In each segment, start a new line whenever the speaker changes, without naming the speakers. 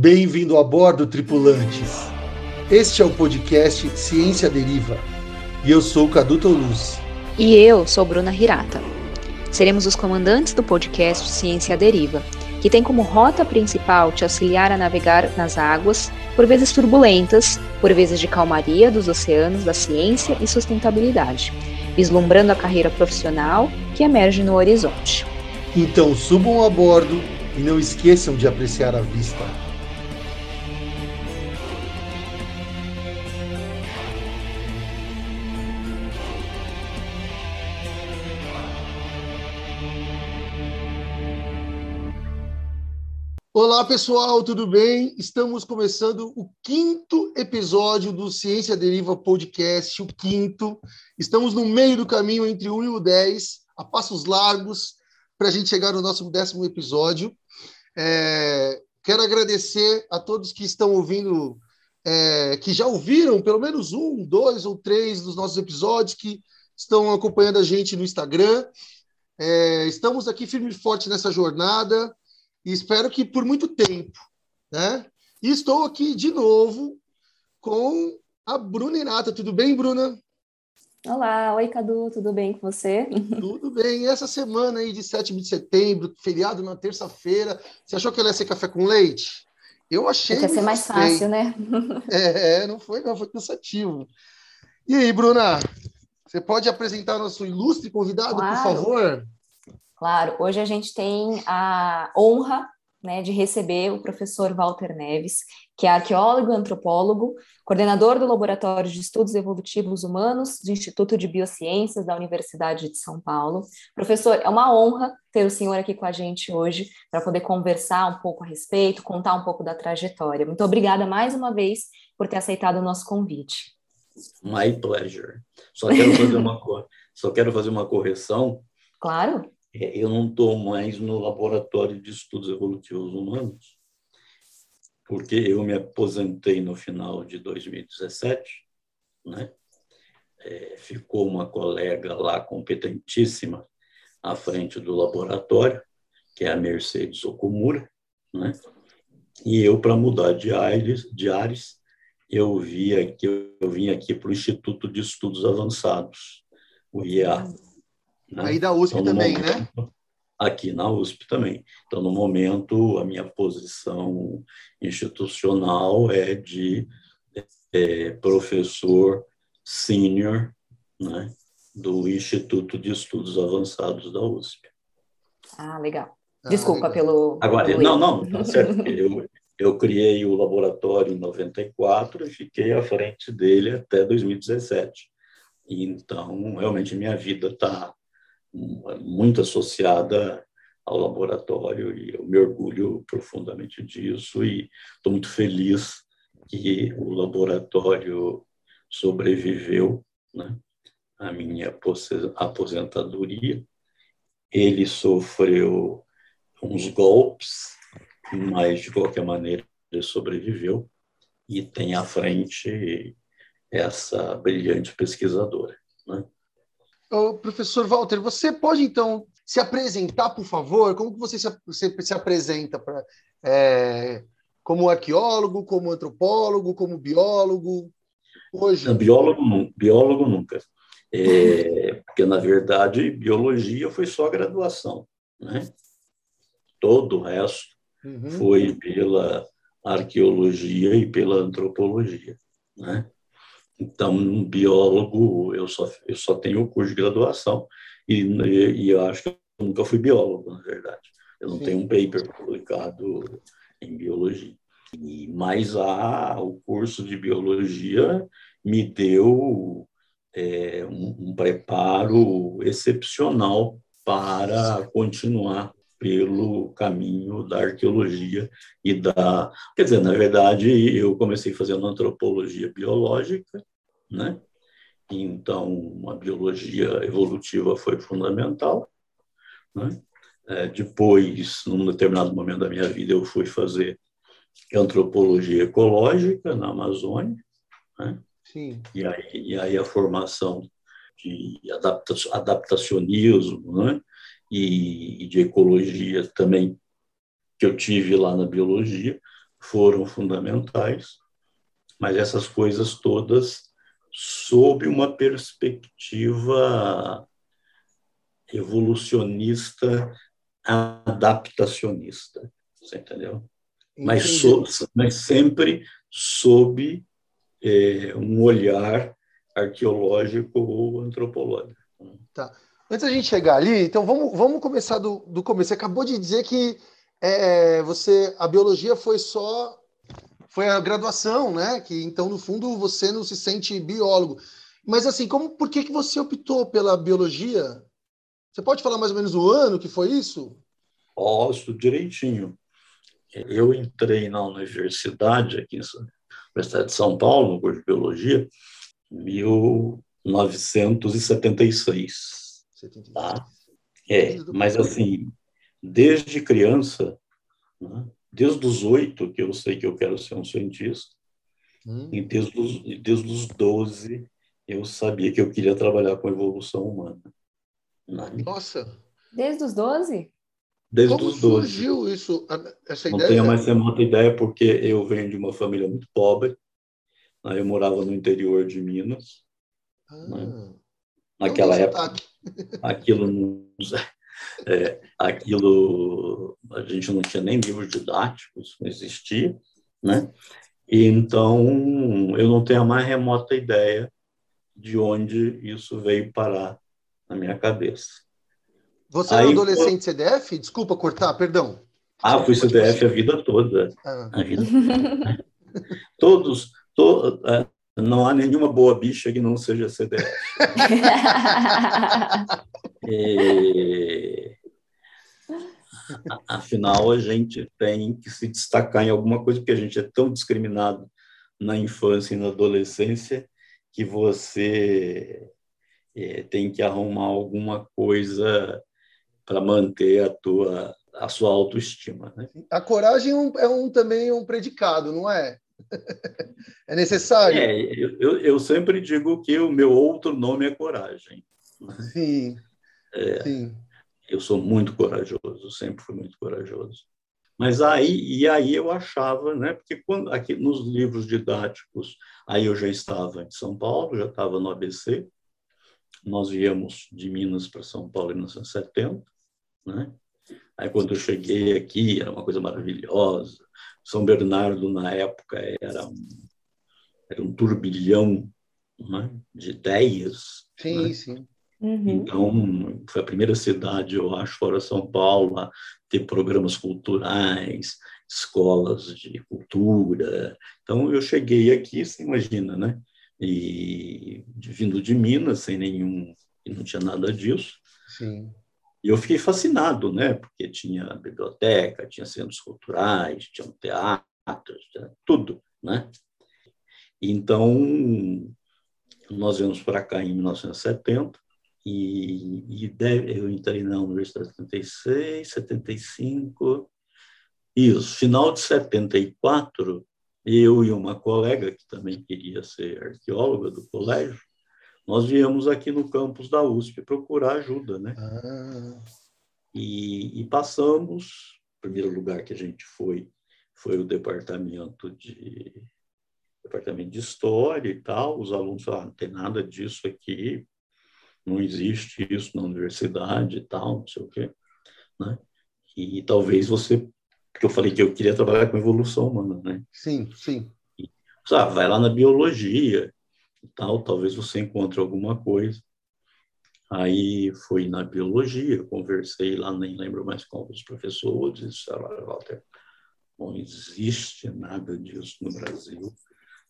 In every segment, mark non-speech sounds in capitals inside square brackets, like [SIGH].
Bem-vindo a bordo, tripulantes. Este é o podcast Ciência Deriva e eu sou o Cadu Toulouse.
E eu sou Bruna Hirata. Seremos os comandantes do podcast Ciência Deriva, que tem como rota principal te auxiliar a navegar nas águas, por vezes turbulentas, por vezes de calmaria dos oceanos da ciência e sustentabilidade, vislumbrando a carreira profissional que emerge no horizonte.
Então subam a bordo e não esqueçam de apreciar a vista. Olá pessoal, tudo bem? Estamos começando o quinto episódio do Ciência Deriva Podcast, o quinto. Estamos no meio do caminho entre o 1 e o 10, a passos largos, para a gente chegar no nosso décimo episódio. É, quero agradecer a todos que estão ouvindo, é, que já ouviram pelo menos um, dois ou três dos nossos episódios, que estão acompanhando a gente no Instagram. É, estamos aqui firme e forte nessa jornada e espero que por muito tempo, né? E estou aqui de novo com a Bruna Inata. Tudo bem, Bruna?
Olá, oi Cadu, tudo bem com você? [LAUGHS]
Tudo bem. E essa semana aí de 7 de setembro, feriado na terça-feira, você achou que ela ia ser café com leite? Eu achei.
Ia ser mais fácil, né? [LAUGHS]
É, não foi, não, foi cansativo. E aí, Bruna, você pode apresentar nosso ilustre convidado, claro. por favor?
Claro, hoje a gente tem a honra né, de receber o professor Walter Neves, que é arqueólogo e antropólogo, coordenador do Laboratório de Estudos Evolutivos Humanos do Instituto de Biociências da Universidade de São Paulo. Professor, é uma honra ter o senhor aqui com a gente hoje para poder conversar um pouco a respeito, contar um pouco da trajetória. Muito obrigada mais uma vez por ter aceitado o nosso convite.
My pleasure. Só quero fazer uma, [LAUGHS] só quero fazer uma correção.
Claro
eu não estou mais no Laboratório de Estudos Evolutivos Humanos, porque eu me aposentei no final de 2017, né? É, ficou uma colega lá competentíssima à frente do laboratório, que é a Mercedes Okumura, né? E eu, para mudar de ares, de ares eu, vi aqui, eu vim aqui para o Instituto de Estudos Avançados, o IEA.
Né? Aí da USP então, também, né? momento, né?
Aqui na USP também. Então, no momento, a minha posição institucional é de é, professor sênior né, do Instituto de Estudos Avançados da USP.
Ah, legal. Ah, Desculpa ah, pelo.
Agora,
pelo
não, não, tá certo. Eu, eu criei o laboratório em 94 e fiquei à frente dele até 2017. Então, realmente, minha vida está muito associada ao laboratório e eu me orgulho profundamente disso e estou muito feliz que o laboratório sobreviveu né, à minha aposentadoria. Ele sofreu uns golpes, mas de qualquer maneira ele sobreviveu e tem à frente essa brilhante pesquisadora. Né?
Ô, professor Walter, você pode então se apresentar, por favor? Como que você se, você se apresenta para é, como arqueólogo, como antropólogo, como biólogo? Hoje?
Não, biólogo, biólogo nunca. É, [LAUGHS] porque, na verdade, biologia foi só graduação. Né? Todo o resto uhum. foi pela arqueologia e pela antropologia. Né? Então, um biólogo, eu só, eu só tenho o curso de graduação e, e eu acho que eu nunca fui biólogo, na verdade. Eu não Sim. tenho um paper publicado em biologia. E, mas a, o curso de biologia me deu é, um, um preparo excepcional para continuar pelo caminho da arqueologia e da. Quer dizer, na verdade, eu comecei fazendo antropologia biológica, né? Então, a biologia evolutiva foi fundamental. Né? É, depois, num determinado momento da minha vida, eu fui fazer antropologia ecológica na Amazônia. Né? E, aí, e aí a formação de adaptacionismo, né? e, de ecologia também que eu tive lá na biologia foram fundamentais, mas essas coisas todas sob uma perspectiva evolucionista adaptacionista, você entendeu? Mas, so, mas sempre sob é, um olhar arqueológico ou antropológico.
Tá. Antes da gente chegar ali, então vamos, vamos começar do, do começo. Você acabou de dizer que é, você a biologia foi só foi a graduação, né? Que então no fundo você não se sente biólogo. Mas assim, como por que que você optou pela biologia? Você pode falar mais ou menos o ano que foi isso?
Posso direitinho. Eu entrei na universidade aqui Universidade de São Paulo, no curso de biologia, em 1976. Tá? É, mas assim, desde criança, né, desde os oito que eu sei que eu quero ser um cientista, hum. e desde os, desde os doze eu sabia que eu queria trabalhar com evolução humana.
Nossa!
Desde os doze?
Desde
Como
os 12.
surgiu isso, essa
Não
ideia?
Não tenho mais remota ideia, porque eu venho de uma família muito pobre. Né? Eu morava no interior de Minas. Ah. Né? Naquela época, aquilo [LAUGHS] é, aquilo a gente não tinha nem livros didáticos, não existia, né? E então eu não tenho a mais remota ideia de onde isso veio parar na minha cabeça.
Você Aí, era adolescente CDF? Desculpa cortar, perdão.
Ah, fui CDF a vida toda. Ah. A vida toda. Todos, to, é, não há nenhuma boa bicha que não seja CDF. [LAUGHS] e, afinal, a gente tem que se destacar em alguma coisa, porque a gente é tão discriminado na infância e na adolescência que você é, tem que arrumar alguma coisa para manter a tua a sua autoestima. Né?
A coragem é, um, é um, também um predicado, não é? [LAUGHS] é necessário.
É, eu, eu sempre digo que o meu outro nome é coragem.
Sim.
É,
sim.
Eu sou muito corajoso, sempre fui muito corajoso. Mas aí, e aí eu achava, né? Porque quando aqui nos livros didáticos, aí eu já estava em São Paulo, já estava no ABC. Nós viemos de Minas para São Paulo em 1970, né? Aí quando eu cheguei aqui, era uma coisa maravilhosa. São Bernardo, na época, era um, era um turbilhão né, de ideias.
Sim,
né?
sim.
Uhum.
Então, foi a primeira cidade, eu acho, fora São Paulo, a ter programas culturais, escolas de cultura. Então, eu cheguei aqui, você imagina, né? E vindo de Minas, sem nenhum, não tinha nada disso.
Sim.
E eu fiquei fascinado, né? Porque tinha biblioteca, tinha centros culturais, tinha um teatro, tinha tudo, né? Então, nós viemos para cá em 1970 e, e deve, eu entrei na Universidade de 76, 75. Isso, final de 74, eu e uma colega que também queria ser arqueóloga do colégio, nós viemos aqui no campus da USP procurar ajuda, né?
Ah.
E, e, passamos, o primeiro lugar que a gente foi foi o departamento de departamento de história e tal. Os alunos falaram, não tem nada disso aqui, não existe isso na universidade e tal, não sei o quê, né? E talvez você, porque eu falei que eu queria trabalhar com evolução humana, né?
Sim, sim.
E, sabe, vai lá na biologia, e tal, talvez você encontre alguma coisa. Aí fui na biologia, conversei lá, nem lembro mais com os professores, disseram, Walter, não existe nada disso no Brasil,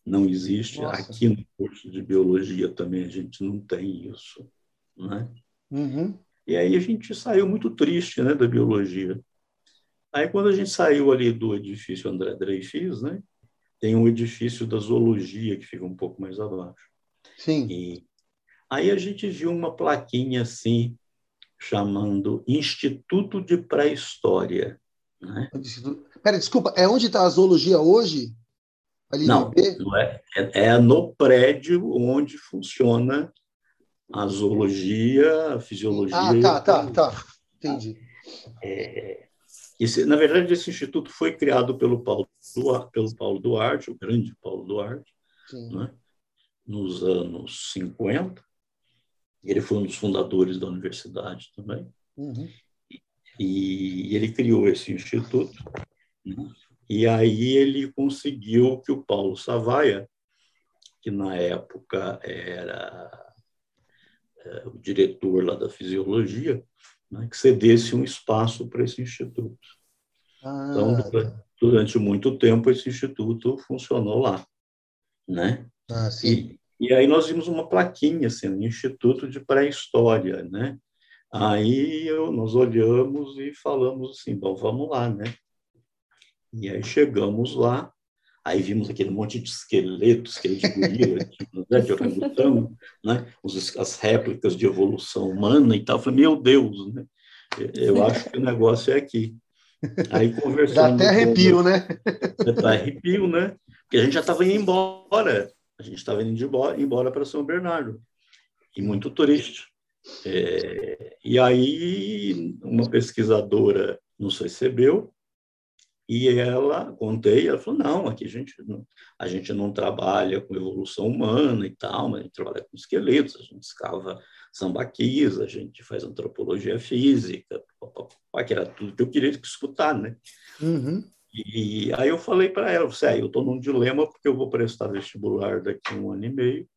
não existe. Nossa. Aqui no curso de biologia também a gente não tem isso, né?
Uhum.
E aí a gente saiu muito triste, né, da biologia. Aí quando a gente saiu ali do edifício André Dreyfus, né, tem um edifício da zoologia que fica um pouco mais abaixo.
Sim.
E aí a gente viu uma plaquinha assim, chamando Instituto de Pré-História. Né?
Pera, desculpa, é onde está a zoologia hoje?
Ali não, não é, é, é, no prédio onde funciona a zoologia, a fisiologia.
Ah, tá, tá, tá. Entendi.
É, Esse, na verdade, esse instituto foi criado pelo Paulo, pelo Paulo Duarte, o grande Paulo Duarte, né? nos anos 50. Ele foi um dos fundadores da universidade também. Uhum. E, e ele criou esse instituto. Né? E aí ele conseguiu que o Paulo Savaia, que na época era é, o diretor lá da fisiologia, né, que cedesse um espaço para esse instituto. Ah, então, durante, tá. durante, muito tempo, esse instituto funcionou lá. Né? Ah, e, e aí nós vimos uma plaquinha, assim, um Instituto de Pré-História, né? Aí eu, nós olhamos e falamos assim, bom, vamos lá, né? E aí chegamos lá, aí vimos aquele monte de esqueletos, esqueletos de gorila, [LAUGHS] de, né, de orangotango, né? as réplicas de evolução humana e tal. Eu falei, meu Deus, né? Eu acho que o negócio é aqui. Aí conversando.
Dá até arrepio, com... né?
Dá arrepio, né? Porque a gente já estava indo embora. A gente estava indo embora, embora para São Bernardo. E muito triste. É... E aí, uma pesquisadora nos recebeu e ela, contei, ela falou, não, aqui a gente não, a gente não trabalha com evolução humana e tal, mas a gente trabalha com esqueletos, a gente escava sambaquis, a gente faz antropologia física, que era tudo que eu queria escutar, né? Uhum. E aí eu falei para ela, você, ah, eu estou num dilema porque eu vou prestar vestibular daqui a um ano e meio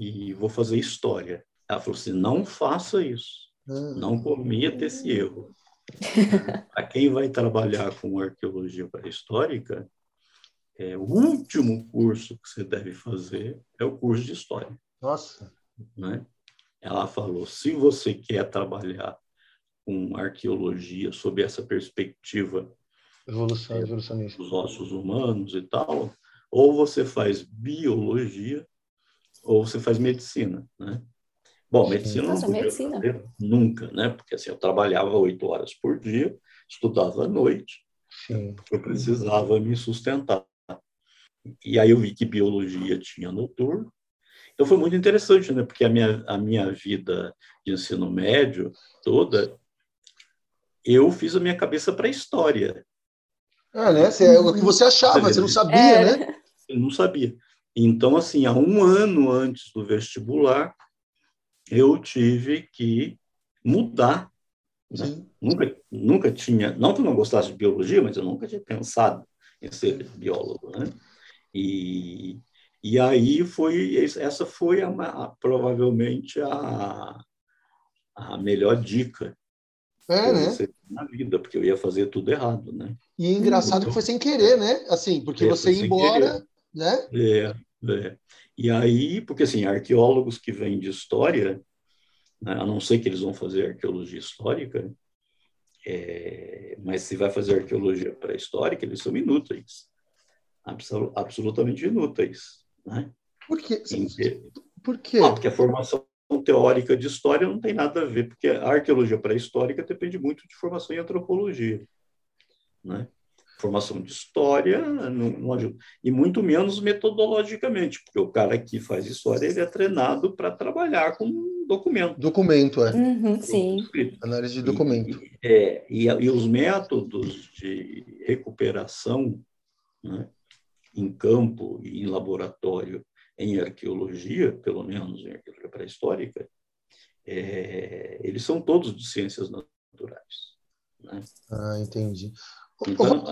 e vou fazer história. Ela falou assim, não faça isso, uhum. não cometa esse erro. [LAUGHS] Para quem vai trabalhar com arqueologia pré-histórica, é, o último curso que você deve fazer é o curso de história.
Nossa!
Né? Ela falou: se você quer trabalhar com arqueologia sob essa perspectiva
Evolução, é,
dos ossos humanos e tal, ou você faz biologia ou você faz medicina, né? Bom, medicina Nossa, não podia medicina. fazer nunca, né? Porque assim, eu trabalhava oito horas por dia, estudava à noite, Sim. eu precisava me sustentar. E aí eu vi que biologia tinha noturno. Então foi muito interessante, né? Porque a minha, a minha vida de ensino médio toda, eu fiz a minha cabeça para a história.
Ah, né? Você, é o que você achava, você não sabia, é. né?
Eu não sabia. Então, assim, há um ano antes do vestibular, eu tive que mudar. Né? Nunca, nunca tinha, não que eu não gostasse de biologia, mas eu nunca tinha pensado em ser biólogo, né? E, e aí foi, essa foi a, a, provavelmente a, a melhor dica
é, né?
na vida, porque eu ia fazer tudo errado, né?
E é engraçado então, que foi sem querer, né? Assim, porque é, você ia embora, né?
É, é. E aí, porque assim, arqueólogos que vêm de história, né, a não ser que eles vão fazer arqueologia histórica, é, mas se vai fazer arqueologia pré-histórica, eles são inúteis, absol, absolutamente inúteis. Né?
Por quê? Por
quê? Ah, porque a formação teórica de história não tem nada a ver, porque a arqueologia pré-histórica depende muito de formação em antropologia. Né? Formação de história não, não, ajuda. E muito menos metodologicamente, porque o cara que faz história ele é treinado para trabalhar com documento.
Documento, é.
Uhum, sim.
Análise de documento.
E, é, e, e, os métodos de recuperação né, em campo e em laboratório em arqueologia, pelo menos em arqueologia pré-histórica, é, eles são todos de ciências naturais. Né?
Ah, entendi.
Então,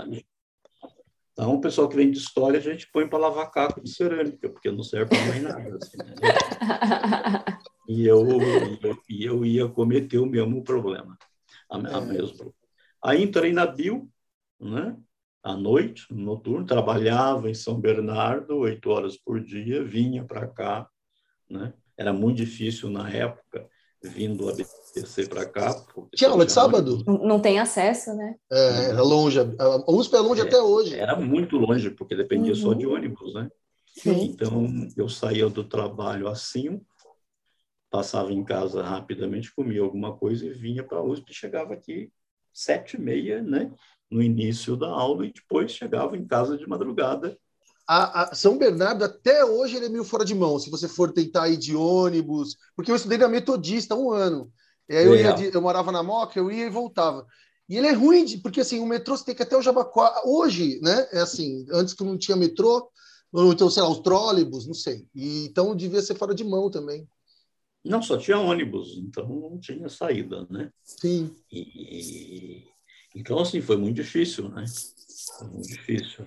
então, o pessoal que vem de história, a gente põe para lavar caco de cerâmica, porque não serve para mais nada. Assim, né? e, eu, eu, e eu ia cometer o mesmo problema. A, a é. mesmo. Aí entrei na Bio, né? à noite, no noturno, trabalhava em São Bernardo, oito horas por dia, vinha para cá. Né? Era muito difícil na época vindo a BTC para cá.
Tinha aula de sábado?
Não, não tem acesso, né?
É, era longe. A USP é longe é, até hoje.
Era muito longe, porque dependia uhum. só de uhum. ônibus, né? Sim. Então, eu saía do trabalho às cinco, passava em casa rapidamente, comia alguma coisa e vinha para a USP. Chegava aqui sete e meia, né? No início da aula e depois chegava em casa de madrugada
a, a, São Bernardo, até hoje, ele é meio fora de mão, se você for tentar ir de ônibus, porque eu estudei na Metodista um ano. E aí eu, ia de, eu morava na Moca, eu ia e voltava. E ele é ruim, de, porque assim, o metrô você tem que até o Jabaquara. Hoje, né? É assim, antes que não tinha metrô, ou então, sei lá, os trólebus, não sei. E, então devia ser fora de mão também.
Não, só tinha ônibus, então não tinha saída, né?
Sim.
E, então, assim, foi muito difícil, né? Foi muito difícil.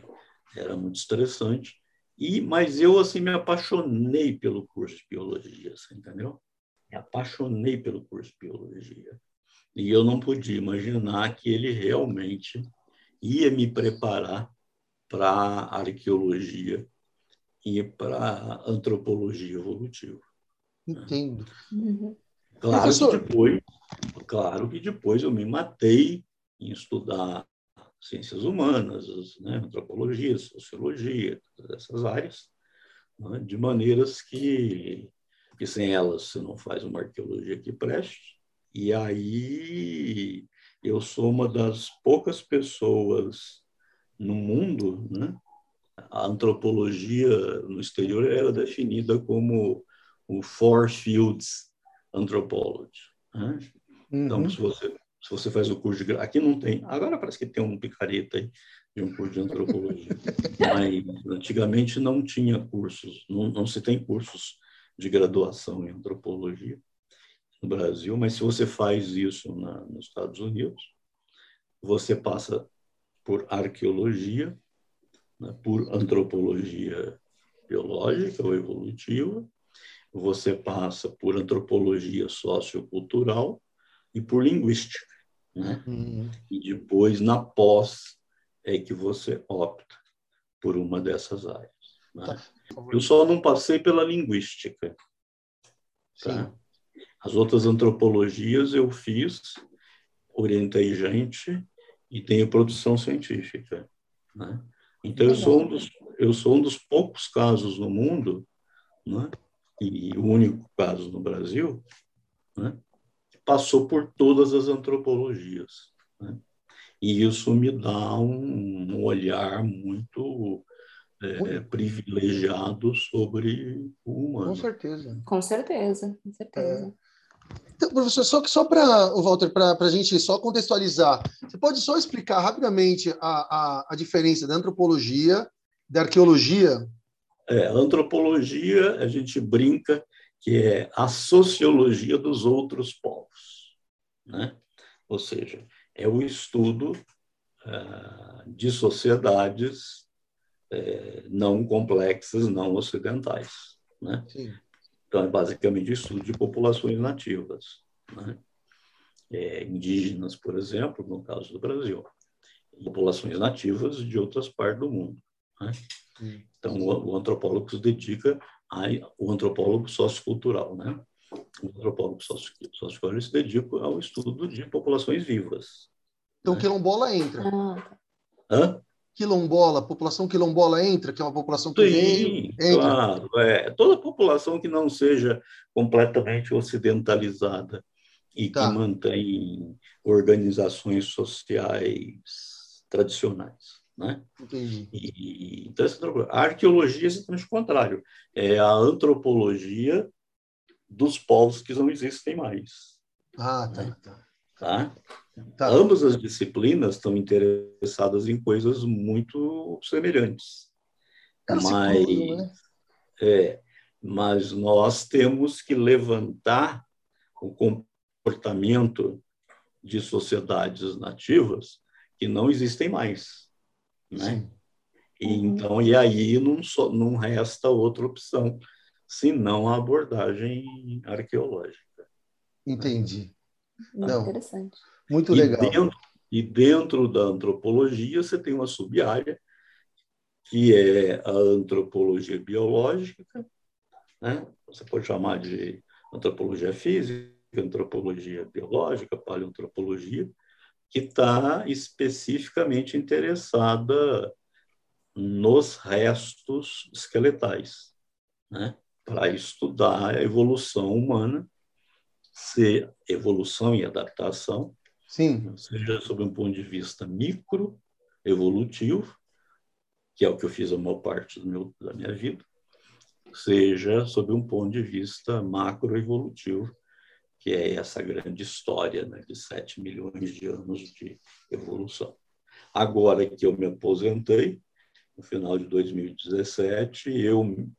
Era muito estressante. E, mas eu, assim, me apaixonei pelo curso de biologia, você entendeu? Me apaixonei pelo curso de biologia. E eu não podia imaginar que ele realmente ia me preparar para arqueologia e para antropologia evolutiva.
Entendo.
Uhum.
Claro Professor... que depois, claro que depois eu me matei em estudar ciências humanas, né, antropologia, sociologia, todas essas áreas, né, de maneiras que, que sem elas você não faz uma arqueologia que preste. E aí eu sou uma das poucas pessoas no mundo, né? A antropologia no exterior era definida como o Four Fields Anthropology. Né? Então, uhum. Então, se você, se você faz o curso de... Aqui não tem. Agora parece que tem um picareta aí de um curso de antropologia. [LAUGHS] Mas antigamente não tinha cursos, não, não se tem cursos de graduação em antropologia no Brasil, mas se você faz isso na, nos Estados Unidos, você passa por arqueologia, né, por antropologia biológica ou evolutiva, você passa por antropologia sociocultural e por linguística. Né? Uhum. E depois, na pós, é que você opta por uma dessas áreas. Né? Tá. Eu só não passei pela linguística. Tá? As outras antropologias eu fiz, orientei gente e tenho produção científica. Né? Então, eu sou, um dos, eu sou um dos poucos casos no mundo, né? e o único caso no Brasil, né? Passou por todas as antropologias. Né? E isso me dá um, um olhar muito é, privilegiado sobre o humano.
Com certeza.
Com certeza, com certeza. É.
Então, professor, só, só para o Walter, para a gente só contextualizar, você pode só explicar rapidamente a, a, a diferença da antropologia, da arqueologia?
É, antropologia, a gente brinca que é a sociologia dos outros povos, né? Ou seja, é o estudo uh, de sociedades uh, não complexas, não ocidentais, né? Então, é basicamente o estudo de populações nativas, né? é, indígenas, por exemplo, no caso do Brasil, populações nativas de outras partes do mundo. Né? Então, o, o, antropólogo se dedica ao antropólogo sociocultural, né? O antropólogo sociocultural se dedica ao estudo de populações vivas.
Então, né? quilombola entra.
Ah. Hã?
quilombola, população quilombola entra, que é uma população que
Sim, veio, claro. É. Toda população que não seja completamente ocidentalizada e tá. que mantém organizações sociais tradicionais. Né?
Entendi.
E, então, a arqueologia é exatamente o contrário. É a antropologia dos povos que não existem mais.
Ah, tá. Né? tá.
tá? Tá. Ambas as disciplinas estão interessadas em coisas muito semelhantes. mas, né? é, mas nós temos que levantar o comportamento de sociedades nativas que não existem mais, né? E, uhum. então, e aí não, só, não resta outra opção senão a abordagem arqueológica.
Entendi.
Não. Interessante.
Muito e legal.
Dentro, e dentro da antropologia, você tem uma sub-área, que é a antropologia biológica, né? você pode chamar de antropologia física, antropologia biológica, paleoantropologia, que está especificamente interessada nos restos esqueletais, né? para estudar a evolução humana, ser evolução e adaptação,
Sim.
Seja sob um ponto de vista micro, evolutivo, que é o que eu fiz a maior parte meu, da minha vida, seja sob um ponto de vista macro evolutivo, que é essa grande história né, de 7 milhões de anos de evolução. Agora que eu me aposentei, no final de 2017, eu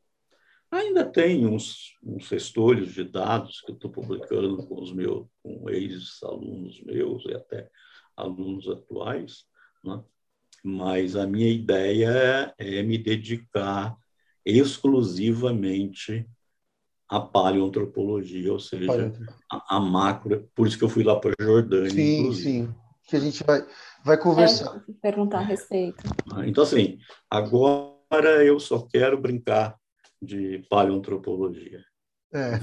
ainda tenho uns, uns restolhos de dados que estou publicando com os meus com ex-alunos meus e até alunos atuais, né? mas a minha ideia é me dedicar exclusivamente à paleoantropologia, ou seja, a, a, macro. Por isso que eu fui lá para a Jordânia.
Sim, inclusive. sim. Que a gente vai, vai conversar.
É, perguntar a respeito.
Ah, então, assim, agora eu só quero brincar de paleoantropologia.
É.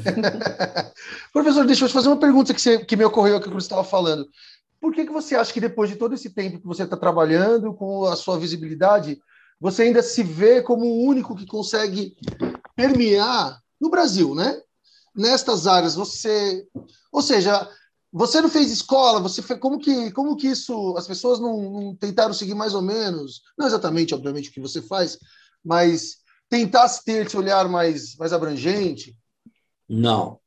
[LAUGHS] Professor, deixa eu te fazer uma pergunta que, você, que me ocorreu aqui quando você estava falando. Por que, que você acha que depois de todo esse tempo que você está trabalhando, com a sua visibilidade, você ainda se vê como o único que consegue permear no Brasil, né? Nestas áreas, você, ou seja, você não fez escola, você fez, como que como que isso as pessoas não, não tentaram seguir mais ou menos, não exatamente, obviamente, o que você faz, mas tentar ter esse olhar mais mais abrangente?
Não,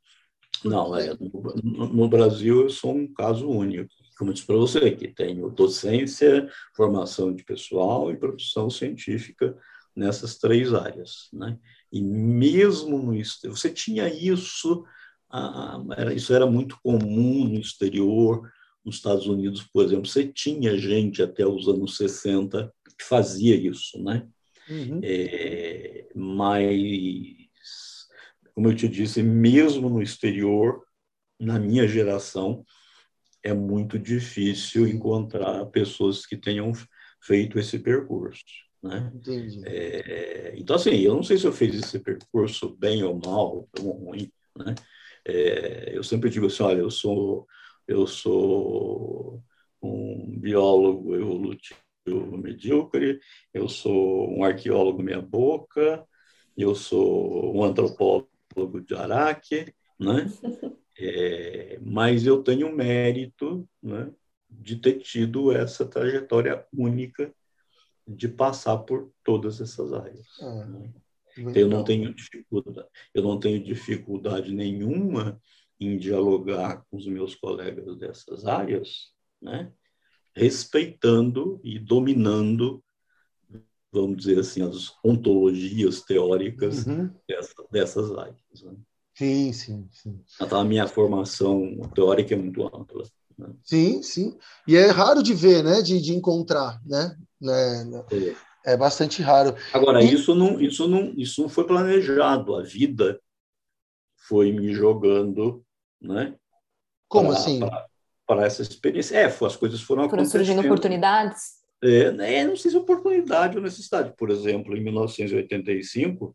não, é, no, no Brasil eu sou um caso único como eu disse para você, que tenho docência, formação de pessoal e produção científica nessas três áreas. Né? E mesmo no exterior, você tinha isso, ah, era, isso era muito comum no exterior, nos Estados Unidos, por exemplo, você tinha gente até os anos 60 que fazia isso, né? Uhum. É, mas, como eu te disse, mesmo no exterior, na minha geração, é muito difícil encontrar pessoas que tenham feito esse percurso. Né? É, então, assim, eu não sei se eu fiz esse percurso bem ou mal, ou ruim. Né? É, eu sempre digo assim, olha, eu sou, eu sou um biólogo evolutivo medíocre, eu sou um arqueólogo meia-boca, eu sou um antropólogo de Araque, né? [LAUGHS] É, mas eu tenho o mérito né, de ter tido essa trajetória única de passar por todas essas áreas. Ah, né? Eu não tenho dificuldade, eu não tenho dificuldade nenhuma em dialogar com os meus colegas dessas áreas, né? respeitando e dominando, vamos dizer assim, as ontologias teóricas uhum. dessa, dessas áreas. Né?
Sim, sim, sim.
Então, a minha formação teórica é muito ampla. Né?
Sim, sim. E é raro de ver, né? De, de encontrar, né? Né? É. é bastante raro.
Agora, e... isso, não, isso, não, isso não foi planejado. A vida foi me jogando, né?
Como pra, assim?
Para essa experiência. É, as coisas foram,
foram surgindo oportunidades?
É, né, não sei se oportunidade ou necessidade. Por exemplo, em 1985,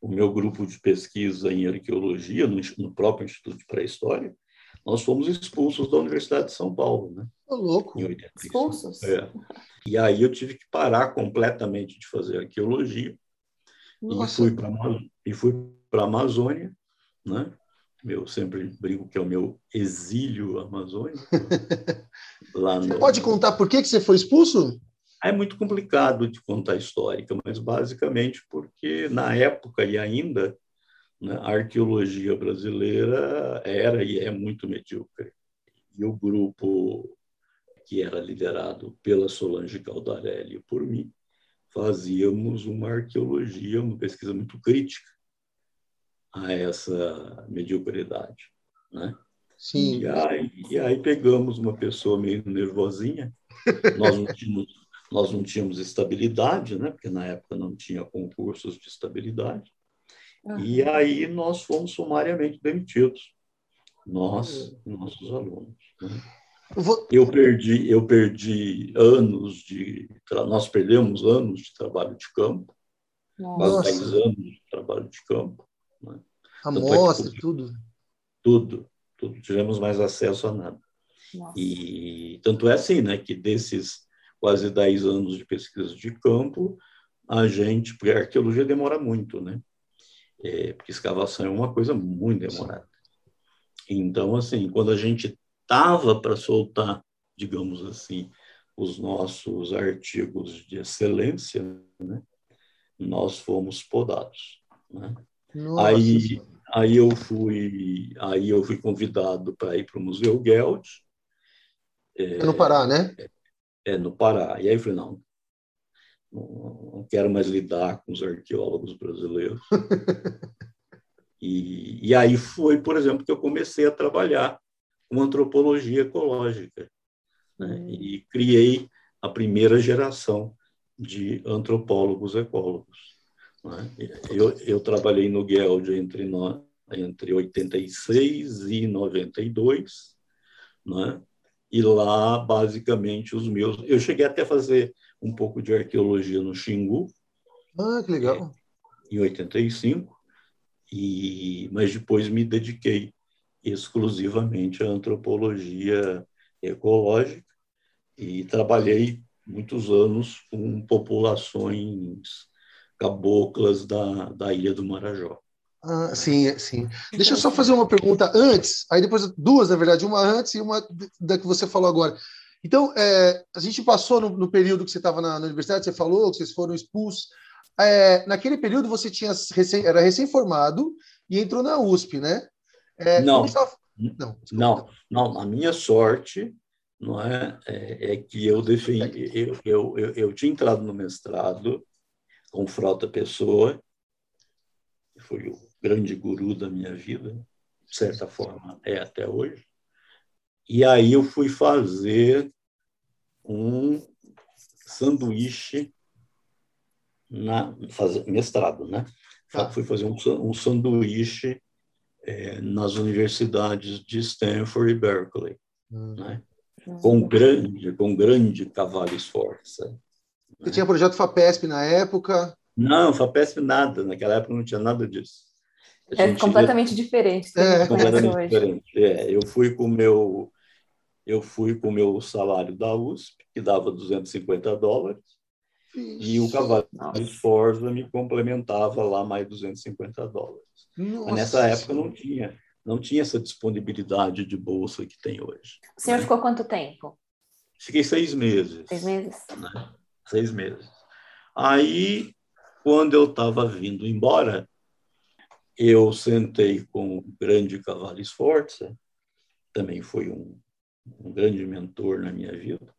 o meu grupo de pesquisa em arqueologia, no, no próprio Instituto de Pré-História, nós fomos expulsos da Universidade de São Paulo, né?
Ô, louco!
Expulsos?
É. E aí eu tive que parar completamente de fazer arqueologia Nossa. e fui para a Amazônia, né? Eu sempre brinco que é o meu exílio amazônico. [LAUGHS]
lá no... Você pode contar por que, que você foi expulso?
É muito complicado de contar histórica, mas basicamente porque na época e ainda a arqueologia brasileira era e é muito medíocre. E o grupo que era liderado pela Solange Caldarelli e por mim, fazíamos uma arqueologia, uma pesquisa muito crítica a essa mediocridade, né?
Sim.
E aí, e aí pegamos uma pessoa meio nervosinha, [LAUGHS] nós não tínhamos nós não tínhamos estabilidade, né? porque na época não tinha concursos de estabilidade. Uhum. E aí nós fomos sumariamente demitidos, nós, uhum. nossos alunos. Né? Vou... Eu perdi, eu perdi anos de, nós perdemos anos de trabalho de campo, quase 10 anos de trabalho de campo. Né?
Amostra, é tudo.
Tudo, tudo. Tivemos mais acesso a nada. Nossa. E tanto é assim, né, que desses quase 10 anos de pesquisa de campo, a gente, porque a arqueologia demora muito, né? É, porque escavação é uma coisa muito demorada. Então, assim, quando a gente estava para soltar, digamos assim, os nossos artigos de excelência, né? nós fomos podados. Né? Aí, aí eu fui, aí eu fui convidado para ir para o Museu Geld.
É, é no Pará, né?
É, é, no Pará. E aí eu falei, não, não quero mais lidar com os arqueólogos brasileiros. [LAUGHS] e, e aí foi, por exemplo, que eu comecei a trabalhar com antropologia ecológica. Né? E criei a primeira geração de antropólogos ecólogos. Né? Eu, eu trabalhei no GELD entre, no, entre 86 e 92, né? e lá, basicamente, os meus. Eu cheguei até a fazer um pouco de arqueologia no Xingu.
Ah, que legal.
É, em 85, e, mas depois me dediquei exclusivamente à antropologia ecológica e trabalhei muitos anos com populações caboclas da, da Ilha do Marajó.
Ah, sim, sim. Deixa eu só fazer uma pergunta antes, aí depois duas, na verdade, uma antes e uma da que você falou agora. Então, é, a gente passou no, no, período que você estava na, na, universidade, você falou que vocês foram expulsos. É, naquele período você tinha recém, era recém-formado e entrou na USP, né?
É, não, não, não, não. A minha sorte não é, é, é que eu defendi, eu, eu, eu, eu, tinha entrado no mestrado com Frota Pessoa, que foi o grande guru da minha vida, de certa forma é até hoje. E aí eu fui fazer um sanduíche na fazer mestrado, né? Ah. Fui fazer um, um sanduíche é, nas universidades de Stanford e Berkeley, hum. né? Com grande, com grande cavalo esforço. Né?
Você tinha projeto FAPESP na época?
Não, FAPESP nada. Naquela época não tinha nada disso.
É completamente diferente. É, completamente
diferente. É, eu fui com meu eu fui com o meu salário da USP, que dava 250 dólares, Ixi. e o cavalo de Forza me complementava lá mais 250 dólares. Nossa. Mas nessa época não tinha, não tinha essa disponibilidade de bolsa que tem hoje.
O senhor né? ficou quanto tempo?
Fiquei seis meses.
Seis meses?
Né? Seis meses. Aí, quando eu estava vindo embora, eu sentei com o grande Cavalo Sforza, também foi um, um grande mentor na minha vida,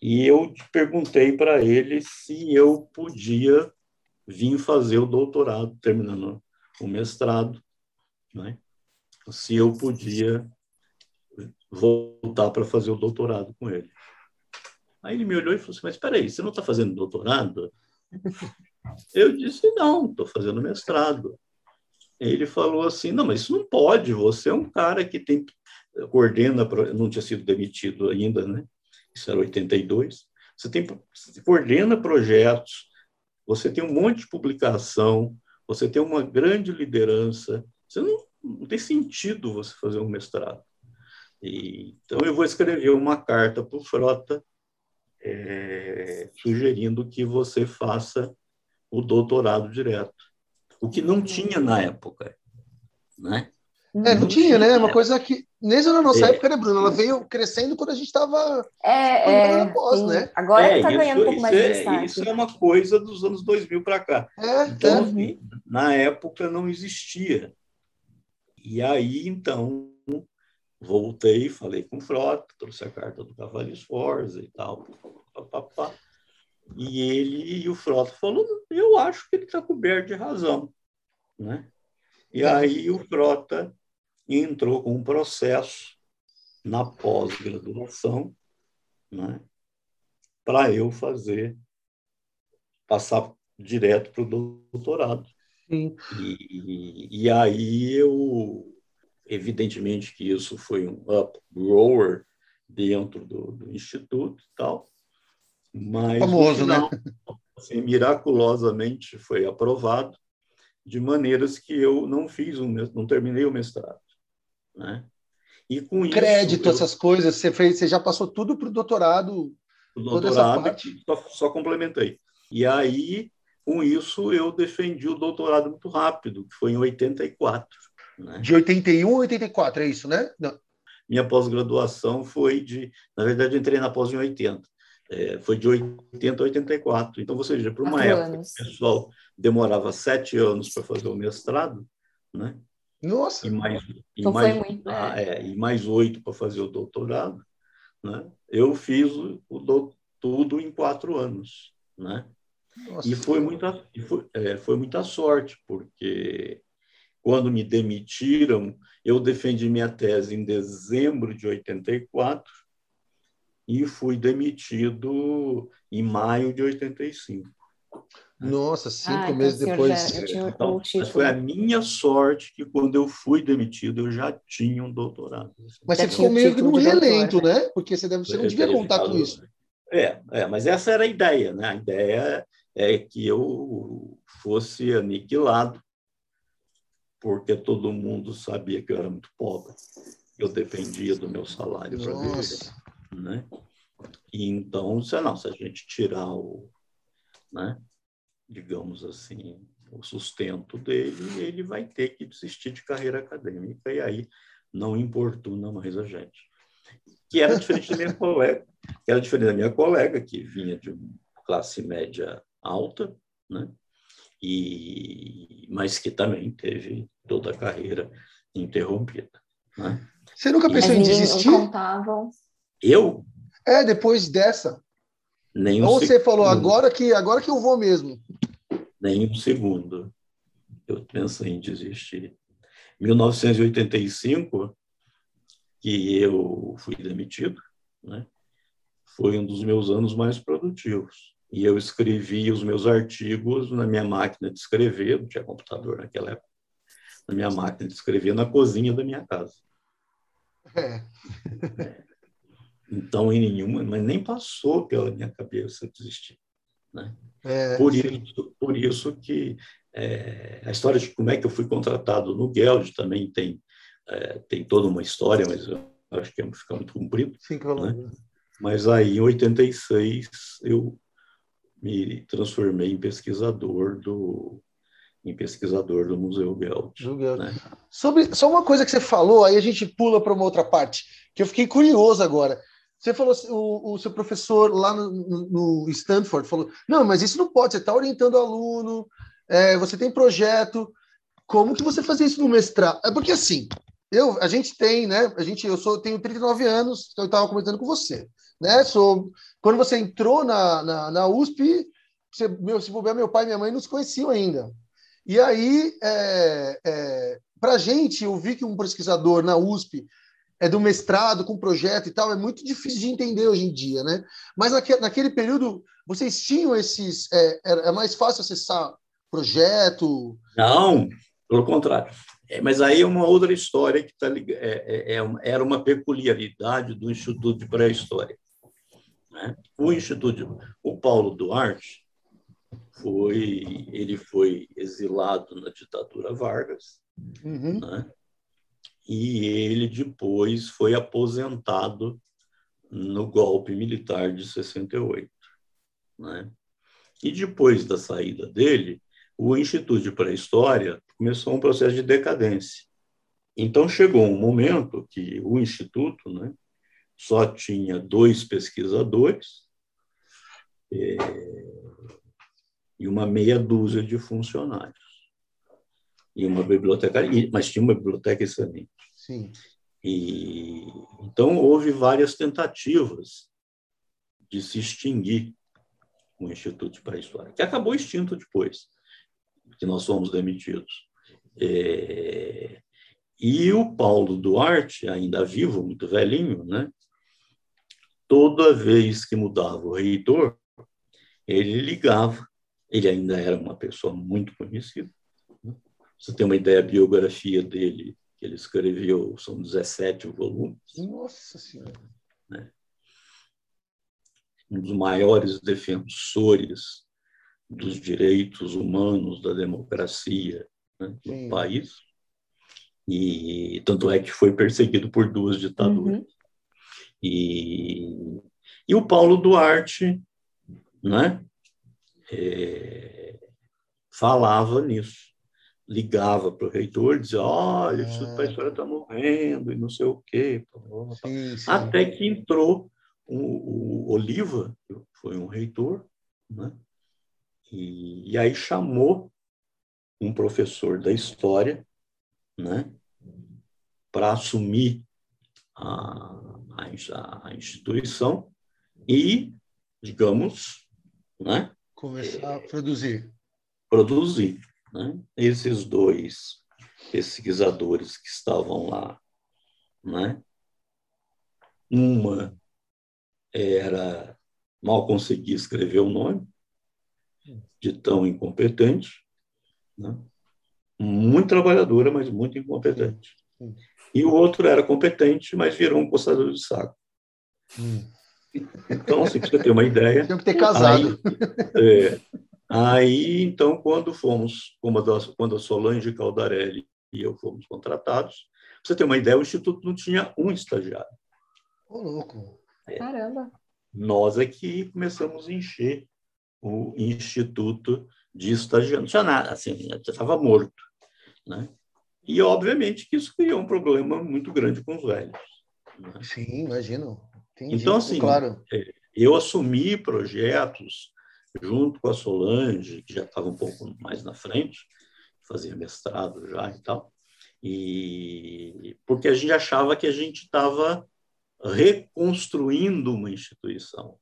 e eu perguntei para ele se eu podia vir fazer o doutorado, terminando o mestrado, né? se eu podia voltar para fazer o doutorado com ele. Aí ele me olhou e falou assim, mas espera aí, você não está fazendo doutorado? Eu disse, não, estou fazendo mestrado. Ele falou assim, não, mas isso não pode, você é um cara que tem coordena, não tinha sido demitido ainda, né? Isso era 82. Você tem você coordena projetos, você tem um monte de publicação, você tem uma grande liderança. Você não, não tem sentido você fazer um mestrado. E, então eu vou escrever uma carta para o Frota é, sugerindo que você faça o doutorado direto, o que não tinha na época, né?
É, não, não tinha, né? Uma coisa que, mesmo na nossa é. época, né, Bruno? Ela veio crescendo quando a gente estava
é, é, pós, né? Agora está é, ganhando um pouco mais
de
é, destaque.
Isso é uma coisa dos anos 2000 para cá. É, então, é. Na época não existia. E aí, então, voltei, falei com o Frota, trouxe a carta do Cavalis Forza e tal. Pá, pá, pá. E ele e o Frota falou, eu acho que ele está coberto de razão. Né? E aí o Frota entrou com um processo na pós-graduação, né, para eu fazer, passar direto para o doutorado. E, e, aí eu, evidentemente que isso foi um upgrower dentro do, do instituto e tal, mas
Famoso, final, né?
assim, miraculosamente foi aprovado de maneiras que eu não fiz um, não terminei o mestrado. Né?
E com crédito, isso, essas coisas, você fez, você já passou tudo para o doutorado.
O doutorado só, só complementei. E aí, com isso, eu defendi o doutorado muito rápido, que foi em 84. Né?
De 81 a 84, é isso, né? Não.
Minha pós-graduação foi de. Na verdade, eu entrei na pós em 80. É, foi de 80 a 84. Então, ou seja, para uma época, o pessoal demorava sete anos para fazer o mestrado, né?
Nossa!
E mais, e
então
mais,
foi muito.
Ah, é, e mais oito para fazer o doutorado. Né? Eu fiz o, o tudo em quatro anos. Né? Nossa, e foi muita, foi, é, foi muita sorte, porque quando me demitiram, eu defendi minha tese em dezembro de 84 e fui demitido em maio de 85.
Nossa, cinco ah, então meses então depois.
Já, então, mas foi a minha sorte que quando eu fui demitido eu já tinha um doutorado.
Mas você ficou meio que no relento, né? Porque você, deve, você não devia contar com isso.
É, é, mas essa era a ideia, né? A ideia é que eu fosse aniquilado, porque todo mundo sabia que eu era muito pobre. Eu dependia do meu salário para viver, né? E então, se não, se a gente tirar o, né? digamos assim, o sustento dele, ele vai ter que desistir de carreira acadêmica e aí não importuna mais a gente. Que era diferente da minha [LAUGHS] colega, que era diferente da minha colega, que vinha de classe média alta, né? E, mas que também teve toda a carreira interrompida. Né?
Você nunca pensou em desistir?
Contavam.
Eu?
É, depois dessa.
Nem um
Ou você falou, agora que, agora que eu vou mesmo.
Nem um segundo eu pensei em desistir. 1985, que eu fui demitido, né? foi um dos meus anos mais produtivos. E eu escrevi os meus artigos na minha máquina de escrever, não tinha computador naquela época, na minha máquina de escrever na cozinha da minha casa. É. Então, em nenhuma, mas nem passou pela minha cabeça desistir. Né? É, por, isso, por isso que é, a história de como é que eu fui contratado no Geld também tem, é, tem toda uma história, mas eu acho que fica muito comprido. Sim. Né? Mas aí, em 86, eu me transformei em pesquisador do em pesquisador do Museu Geld. Do Geld. Né?
Sobre só uma coisa que você falou, aí a gente pula para uma outra parte que eu fiquei curioso agora. Você falou, o, o seu professor lá no, no, Stanford falou: não, mas isso não pode, você está orientando aluno, é, você tem projeto. Como que você fazia isso no mestrado? É porque assim, eu, a gente tem, né? A gente, eu sou, tenho 39 anos, então eu estava comentando com você, né? Sou, quando você entrou na, na, na USP, você, meu, se bobear, meu pai e minha mãe não se conheciam ainda. E aí, é, é, para a gente, eu vi que um pesquisador na USP é do mestrado com projeto e tal, é muito difícil de entender hoje em dia, né? Mas naquele, naquele período, vocês tinham esses. É, é mais fácil acessar projeto?
Não, pelo contrário. É, mas aí é uma outra história que tá, é, é, é era uma peculiaridade do Instituto de Pré-História. Né? O Instituto, o Paulo Duarte, foi, ele foi exilado na ditadura Vargas, uhum. né? E ele depois foi aposentado no golpe militar de 68. Né? E depois da saída dele, o Instituto de Pré-História começou um processo de decadência. Então chegou um momento que o Instituto né, só tinha dois pesquisadores é, e uma meia dúzia de funcionários e uma biblioteca, mas tinha uma biblioteca excelente. Sim. E então houve várias tentativas de se extinguir o Instituto para a História, que acabou extinto depois que nós fomos demitidos. É, e o Paulo Duarte, ainda vivo, muito velhinho, né? Toda vez que mudava o reitor, ele ligava. Ele ainda era uma pessoa muito conhecida você tem uma ideia, a biografia dele, que ele escreveu, são 17 volumes.
Nossa Senhora! Né?
Um dos maiores defensores dos direitos humanos, da democracia né, no país. E tanto é que foi perseguido por duas ditaduras. Uhum. E, e o Paulo Duarte né, é, falava nisso ligava para o reitor e dizia, olha, é. a história está morrendo e não sei o quê. Sim, sim. Até que entrou o, o, Oliva, que foi um reitor, né? e, e aí chamou um professor da história né, para assumir a, a, a, instituição e, digamos, né,
começar a produzir.
Produzir. Né? Esses dois pesquisadores que estavam lá, né? uma era mal conseguia escrever o nome, de tão incompetente, né? muito trabalhadora, mas muito incompetente. E o outro era competente, mas virou um coçador de saco. Hum. Então, assim, para você ter uma ideia.
Tem que ter casado.
Aí, é, aí então, quando fomos, quando a Solange Caldarelli e eu fomos contratados, para você ter uma ideia, o Instituto não tinha um estagiário.
Ô, louco.
É. Caramba.
Nós é que começamos a encher o Instituto de estagiários. Não tinha nada, assim, já estava morto. Né? E, obviamente, que isso criou um problema muito grande com os velhos.
Né? Sim, imagino.
Entendi, então, assim, claro. É, eu assumi projetos junto com a Solange, que já estava um pouco mais na frente, fazia mestrado já e tal, e porque a gente achava que a gente estava reconstruindo uma instituição.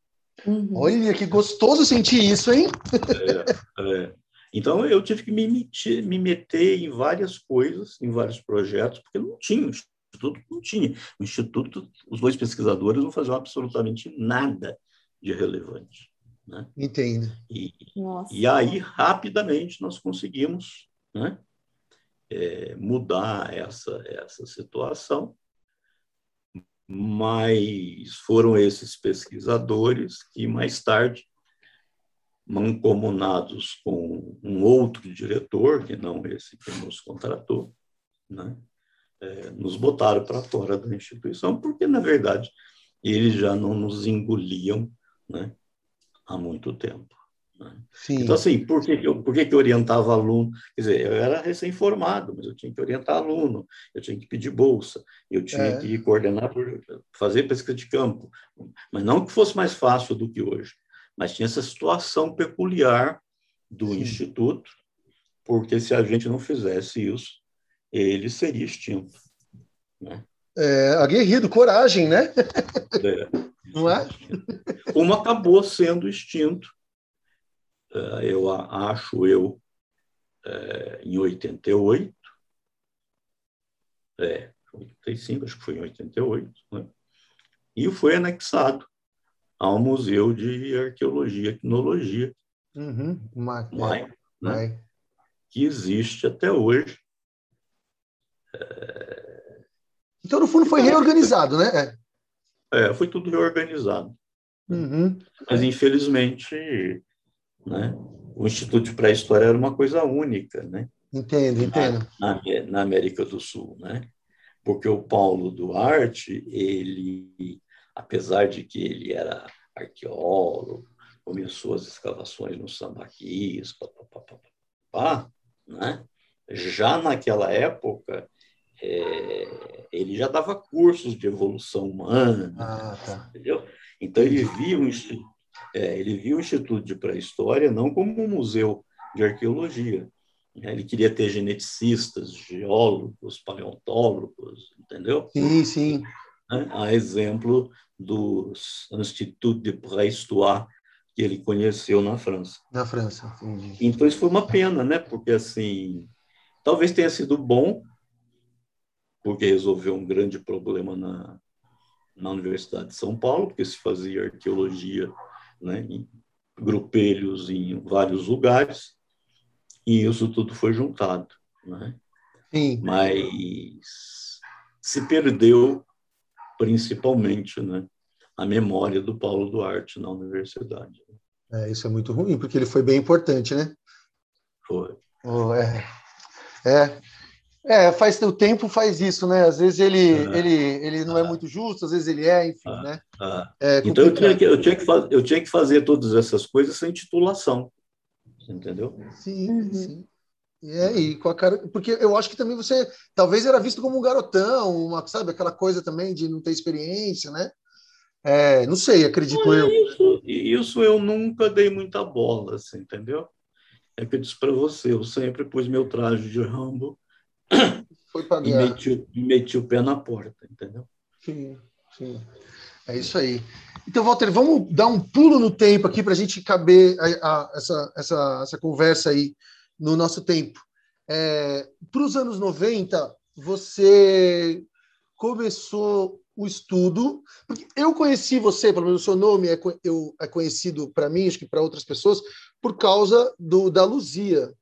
Uhum. Olha, que gostoso sentir isso, hein?
É, é. Então, eu tive que me meter, me meter em várias coisas, em vários projetos, porque não tinha, o Instituto não tinha. O Instituto, os dois pesquisadores não faziam absolutamente nada de relevante. Né?
Entendo.
E, e aí, rapidamente, nós conseguimos né, é, mudar essa, essa situação mas foram esses pesquisadores que mais tarde, mancomunados com um outro diretor, que não esse que nos contratou, né, é, nos botaram para fora da instituição, porque, na verdade, eles já não nos engoliam né, há muito tempo. Né? Então, assim, por que, eu, por que, que eu orientava aluno? Quer dizer, eu era recém-formado, mas eu tinha que orientar aluno, eu tinha que pedir bolsa, eu tinha é. que coordenar, fazer pesquisa de campo, mas não que fosse mais fácil do que hoje, mas tinha essa situação peculiar do Sim. Instituto, porque se a gente não fizesse isso, ele seria extinto. Né?
É, aguerrido, coragem, né?
É. [LAUGHS] Não é? Como acabou sendo extinto eh, eu acho eu, eh, em 88, é, 85, acho que foi em 88, né? e foi anexado ao Museu de Arqueologia e Etnologia,
uhum.
MAI, né? que existe até hoje.
É... Então, no fundo, foi reorganizado, né?
É, foi tudo reorganizado.
Uhum.
Mas, infelizmente, né? O Instituto de Pré-História era uma coisa única, né?
Entendo, entendo.
Na, na, América do Sul, né? Porque o Paulo Duarte, ele, apesar de que ele era arqueólogo, começou as escavações no Sambaquis, pá, pá, pá, pá, né? já naquela época, é, ele já dava cursos de evolução humana,
ah, tá.
entendeu? Então ele via um, é, ele viu o Instituto de Pré-História não como um museu de arqueologia. Né? Ele queria ter geneticistas, geólogos, paleontólogos, entendeu?
Sim, sim.
Né? A exemplo do Instituto de Pré-Histoire que ele conheceu na França.
Na França, entendi.
Então isso foi uma pena, né? Porque assim, talvez tenha sido bom, porque resolveu um grande problema na, na Universidade de São Paulo, porque se fazia arqueologia né, em grupelhos em vários lugares, e isso tudo foi juntado. Né?
Sim.
Mas se perdeu, principalmente, né, a memória do Paulo Duarte na universidade.
É, isso é muito ruim, porque ele foi bem importante, né?
Foi.
Oh, é. é. É, faz o tempo faz isso, né? Às vezes ele, ele, ele não é muito justo, às vezes ele é, enfim, ah, né?
Ah. É então eu tinha, que, eu, tinha que eu tinha que fazer todas essas coisas sem titulação, entendeu?
Sim, uhum. sim. E aí, com a cara, porque eu acho que também você talvez era visto como um garotão, uma, sabe, aquela coisa também de não ter experiência, né? É, não sei, acredito
não,
eu.
Isso, isso eu nunca dei muita bola, assim, entendeu? É que eu disse para você, eu sempre pus meu traje de Rambo
foi para
e meti, meti o pé na porta, entendeu?
Sim, sim. É isso aí. Então, Walter, vamos dar um pulo no tempo aqui para a gente caber a, a, essa, essa, essa conversa aí no nosso tempo. É, para os anos 90, você começou o estudo, porque eu conheci você, pelo menos o seu nome é, eu, é conhecido para mim, acho que para outras pessoas, por causa do, da Luzia,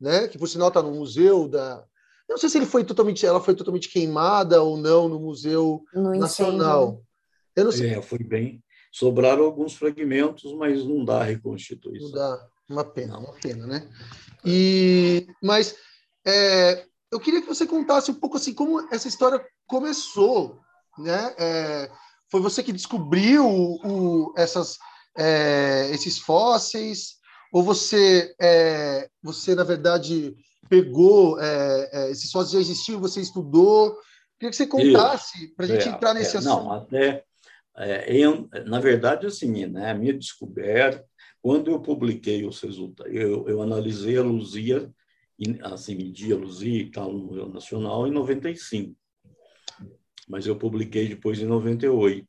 né? que por sinal está no museu da. Eu não sei se ele foi totalmente, ela foi totalmente queimada ou não no Museu no Nacional.
Eu não sei. É, foi bem. Sobraram alguns fragmentos, mas não dá reconstituição.
Não dá. Uma pena, não. uma pena, né? E, mas é, eu queria que você contasse um pouco assim como essa história começou, né? É, foi você que descobriu o, essas, é, esses fósseis ou você, é, você na verdade pegou é, é, esses fósseis já existiam, você estudou? Queria que você contasse para a gente entrar nesse assunto.
Não, até eu, na verdade assim, né? A minha descoberta quando eu publiquei os resultados, eu, eu analisei a Luzia, assim, medi a Luzia e tal no Museu Nacional em 95. Mas eu publiquei depois em 98.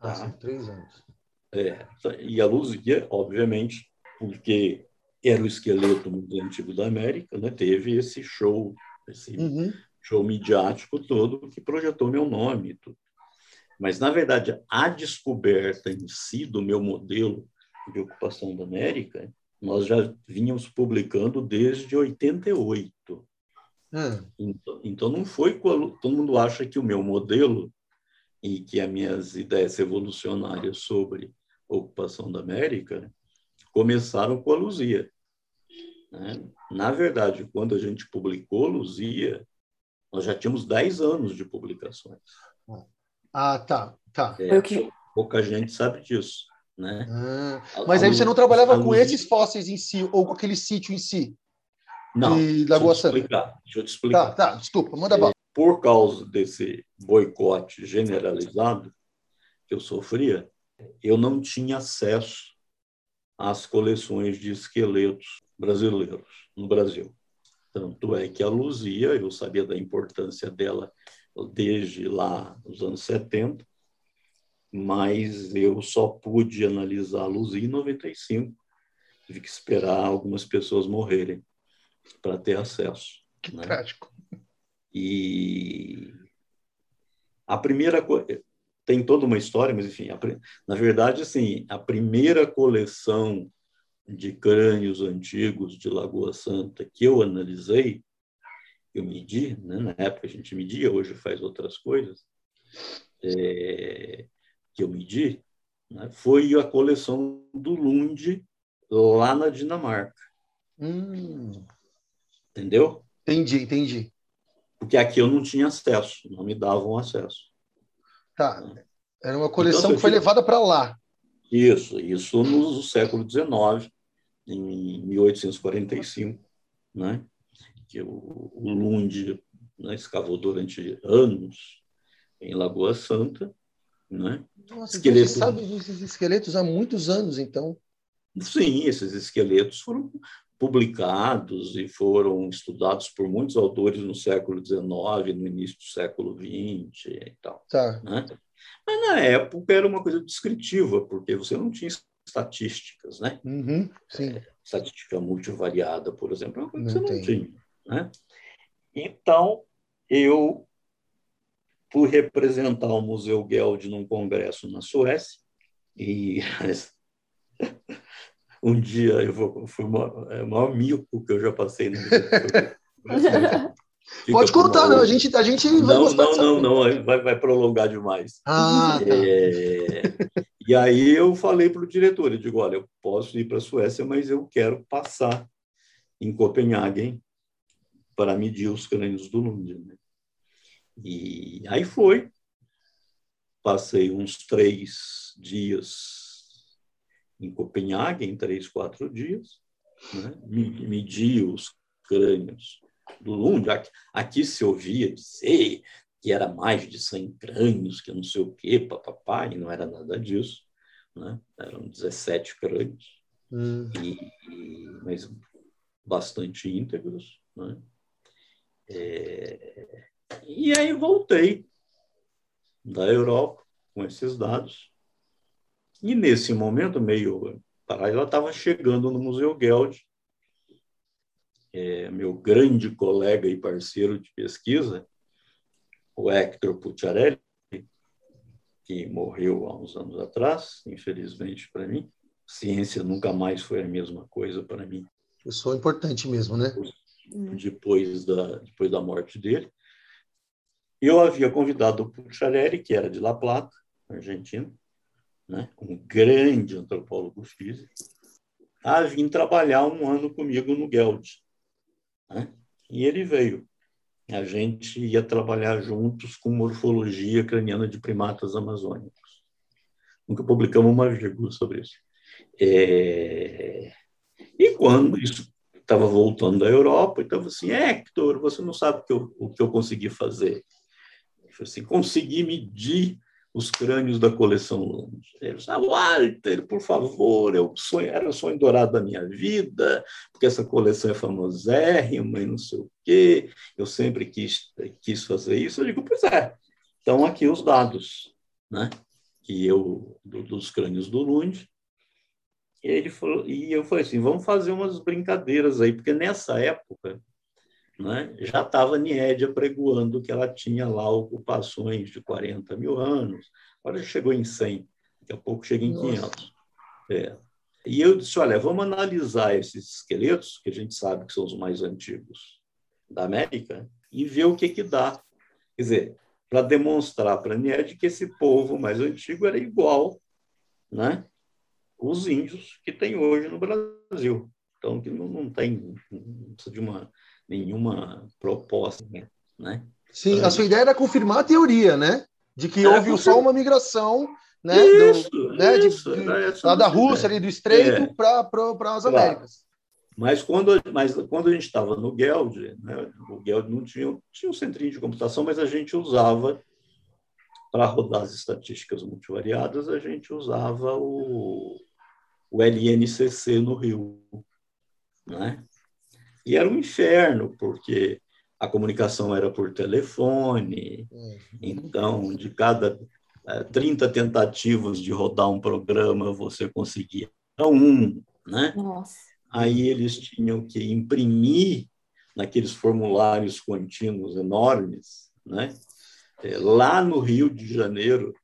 Ah, tá? três anos.
É, e a Luzia, obviamente, porque era o esqueleto muito antigo da América, né? teve esse show, esse uhum. show midiático todo que projetou meu nome tudo. Mas, na verdade, a descoberta em si do meu modelo de ocupação da América, nós já vínhamos publicando desde 88. Hum. Então, então, não foi todo mundo acha que o meu modelo e que as minhas ideias revolucionárias sobre a ocupação da América começaram com a Luzia. Né? Na verdade, quando a gente publicou Luzia, nós já tínhamos 10 anos de publicações.
Ah, tá, tá.
É, pouca gente sabe disso. Né?
Ah, mas a, aí você não trabalhava com luz... esses fósseis em si, ou com aquele sítio em si?
Não, de Lagoa deixa eu, explicar, deixa eu te explicar.
Tá, tá, desculpa, manda bala.
Por causa desse boicote generalizado que eu sofria, eu não tinha acesso às coleções de esqueletos brasileiros no Brasil. Tanto é que a Luzia, eu sabia da importância dela desde lá, nos anos 70, mas eu só pude analisá-los em 95. Tive que esperar algumas pessoas morrerem para ter acesso.
Que né? trágico.
E a primeira coisa tem toda uma história, mas enfim, a, na verdade, assim, a primeira coleção de crânios antigos de Lagoa Santa que eu analisei, eu medi, né? na época a gente media, hoje faz outras coisas, é, que eu medi né, foi a coleção do Lund lá na Dinamarca.
Hum.
Entendeu?
Entendi, entendi.
Porque aqui eu não tinha acesso, não me davam acesso.
Tá. Era uma coleção então, que foi levada para lá.
Isso, isso no século XIX, em 1845, né? que o, o Lund né, escavou durante anos em Lagoa Santa, né?
Nossa, Esqueleto... então você sabe desses esqueletos há muitos anos, então.
Sim, esses esqueletos foram publicados e foram estudados por muitos autores no século XIX, no início do século XX e tal.
Tá.
Né? Mas na época era uma coisa descritiva, porque você não tinha estatísticas, né?
Uhum, sim. É,
estatística multivariada, por exemplo, é uma coisa que você não tinha. Né? Então, eu por representar o Museu Geld num congresso na Suécia. E [LAUGHS] um dia eu vou, foi o é, maior mico que eu já passei no [LAUGHS]
Pode contar, não. A gente, a gente
vai não, não, não, não, vai, vai prolongar demais.
Ah, tá.
é, e aí eu falei para o diretor, eu digo, olha, eu posso ir para a Suécia, mas eu quero passar em Copenhague para medir os crânios do Lund. Né? E aí foi. Passei uns três dias em Copenhague, em três, quatro dias. Né? Os crânios do Lund. Aqui, aqui se ouvia dizer que era mais de 100 crânios, que não sei o quê, papapá, e não era nada disso. Né? Eram 17 crânios, hum. e, e, mas bastante íntegros. Né? É... E aí voltei da Europa com esses dados. E nesse momento, meio paralelo, estava chegando no Museu Geld, é, meu grande colega e parceiro de pesquisa, o Hector Pucciarelli, que morreu há uns anos atrás, infelizmente para mim. Ciência nunca mais foi a mesma coisa para mim.
Pessoa importante mesmo, né?
Depois da, depois da morte dele. Eu havia convidado o Pucciarelli, que era de La Plata, Argentina, né? um grande antropólogo físico, a vir trabalhar um ano comigo no Geld. Né? E ele veio a gente ia trabalhar juntos com morfologia craniana de primatas amazônicos. Nunca publicamos uma vírgula sobre isso. É... E quando isso estava voltando da Europa, estava assim, Hector, você não sabe o que eu, o que eu consegui fazer. Eu falei assim, consegui medir os crânios da coleção Lund. Ele ah, Walter, por favor, eu sonho, era o sonho dourado da minha vida, porque essa coleção é famosérrima e não sei o quê, eu sempre quis, quis fazer isso. Eu digo, pois é, estão aqui os dados, né? que eu, do, dos crânios do Lund, e, ele falou, e eu falei assim, vamos fazer umas brincadeiras aí, porque nessa época né, já estava Niédia pregoando que ela tinha lá ocupações de 40 mil anos, agora chegou em 100, daqui a pouco chega em Nossa. 500. É. E eu disse, olha, vamos analisar esses esqueletos, que a gente sabe que são os mais antigos da América, e ver o que que dá. Quer dizer, para demonstrar para Nied que esse povo mais antigo era igual né, os índios que tem hoje no Brasil. Então, que não, não tem não precisa de uma nenhuma proposta, né?
Sim, a sua ideia era confirmar a teoria, né? De que é, houve só uma migração, né? Isso, do, né? Isso, de, de, lá da Rússia, ali do Estreito, é. para as claro. Américas.
Mas quando, mas quando a gente estava no Geld, né, o Geld não tinha, tinha um centrinho de computação, mas a gente usava, para rodar as estatísticas multivariadas, a gente usava o, o LNCC no Rio. Né? E era um inferno, porque a comunicação era por telefone, uhum. então, de cada é, 30 tentativas de rodar um programa, você conseguia um, né?
Nossa.
Aí eles tinham que imprimir naqueles formulários contínuos enormes, né? É, lá no Rio de Janeiro,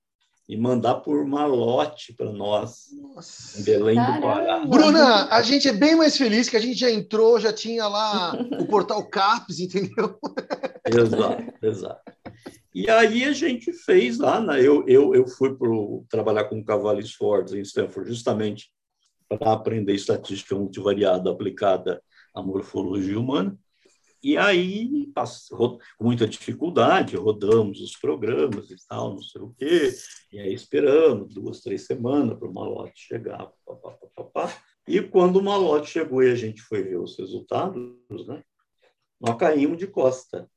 e mandar por malote para nós Nossa. em Belém Caramba. do Pará.
Bruna, a gente é bem mais feliz que a gente já entrou, já tinha lá o [LAUGHS] portal CAPES, entendeu?
Exato, exato. E aí a gente fez lá, né? eu, eu, eu fui pro, trabalhar com cavalos fortes em Stanford justamente para aprender estatística multivariada aplicada à morfologia humana. E aí, com muita dificuldade, rodamos os programas e tal, não sei o quê, e aí esperando duas, três semanas para o malote chegar. Pá, pá, pá, E quando o malote chegou e a gente foi ver os resultados, né, nós caímos de costa,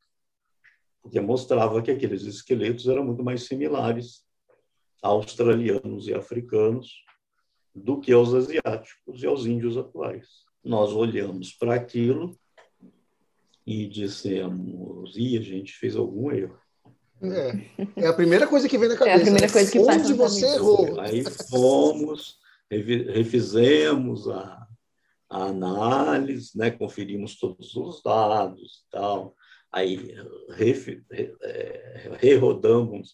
porque mostrava que aqueles esqueletos eram muito mais similares a australianos e africanos do que aos asiáticos e aos índios atuais. Nós olhamos para aquilo e dissemos, e a gente fez algum erro.
É, é a primeira coisa que vem na cabeça.
É a primeira né? coisa que
Onde você errou?
Aí fomos, refizemos a, a análise, né, conferimos todos os dados tal, aí re, é, rerodamos,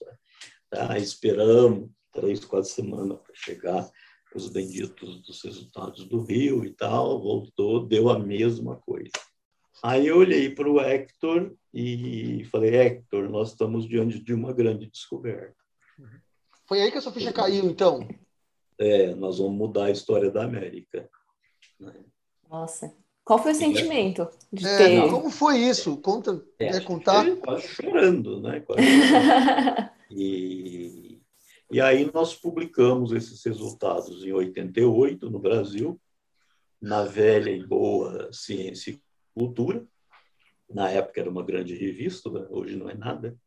tá, esperamos três, quatro semanas para chegar os benditos dos resultados do Rio e tal, voltou, deu a mesma coisa. Aí eu olhei para o Hector e falei, Hector, nós estamos diante de uma grande descoberta.
Foi aí que a sua ficha caiu, então?
É, nós vamos mudar a história da América.
Nossa. Qual foi o sentimento de
é,
ter...
Como foi isso? Conta, é, quer contar?
Quase chorando, né? Quase chorando. [LAUGHS] e, e aí nós publicamos esses resultados em 88 no Brasil, na velha e boa Ciência Cultura. Na época era uma grande revista, né? hoje não é nada.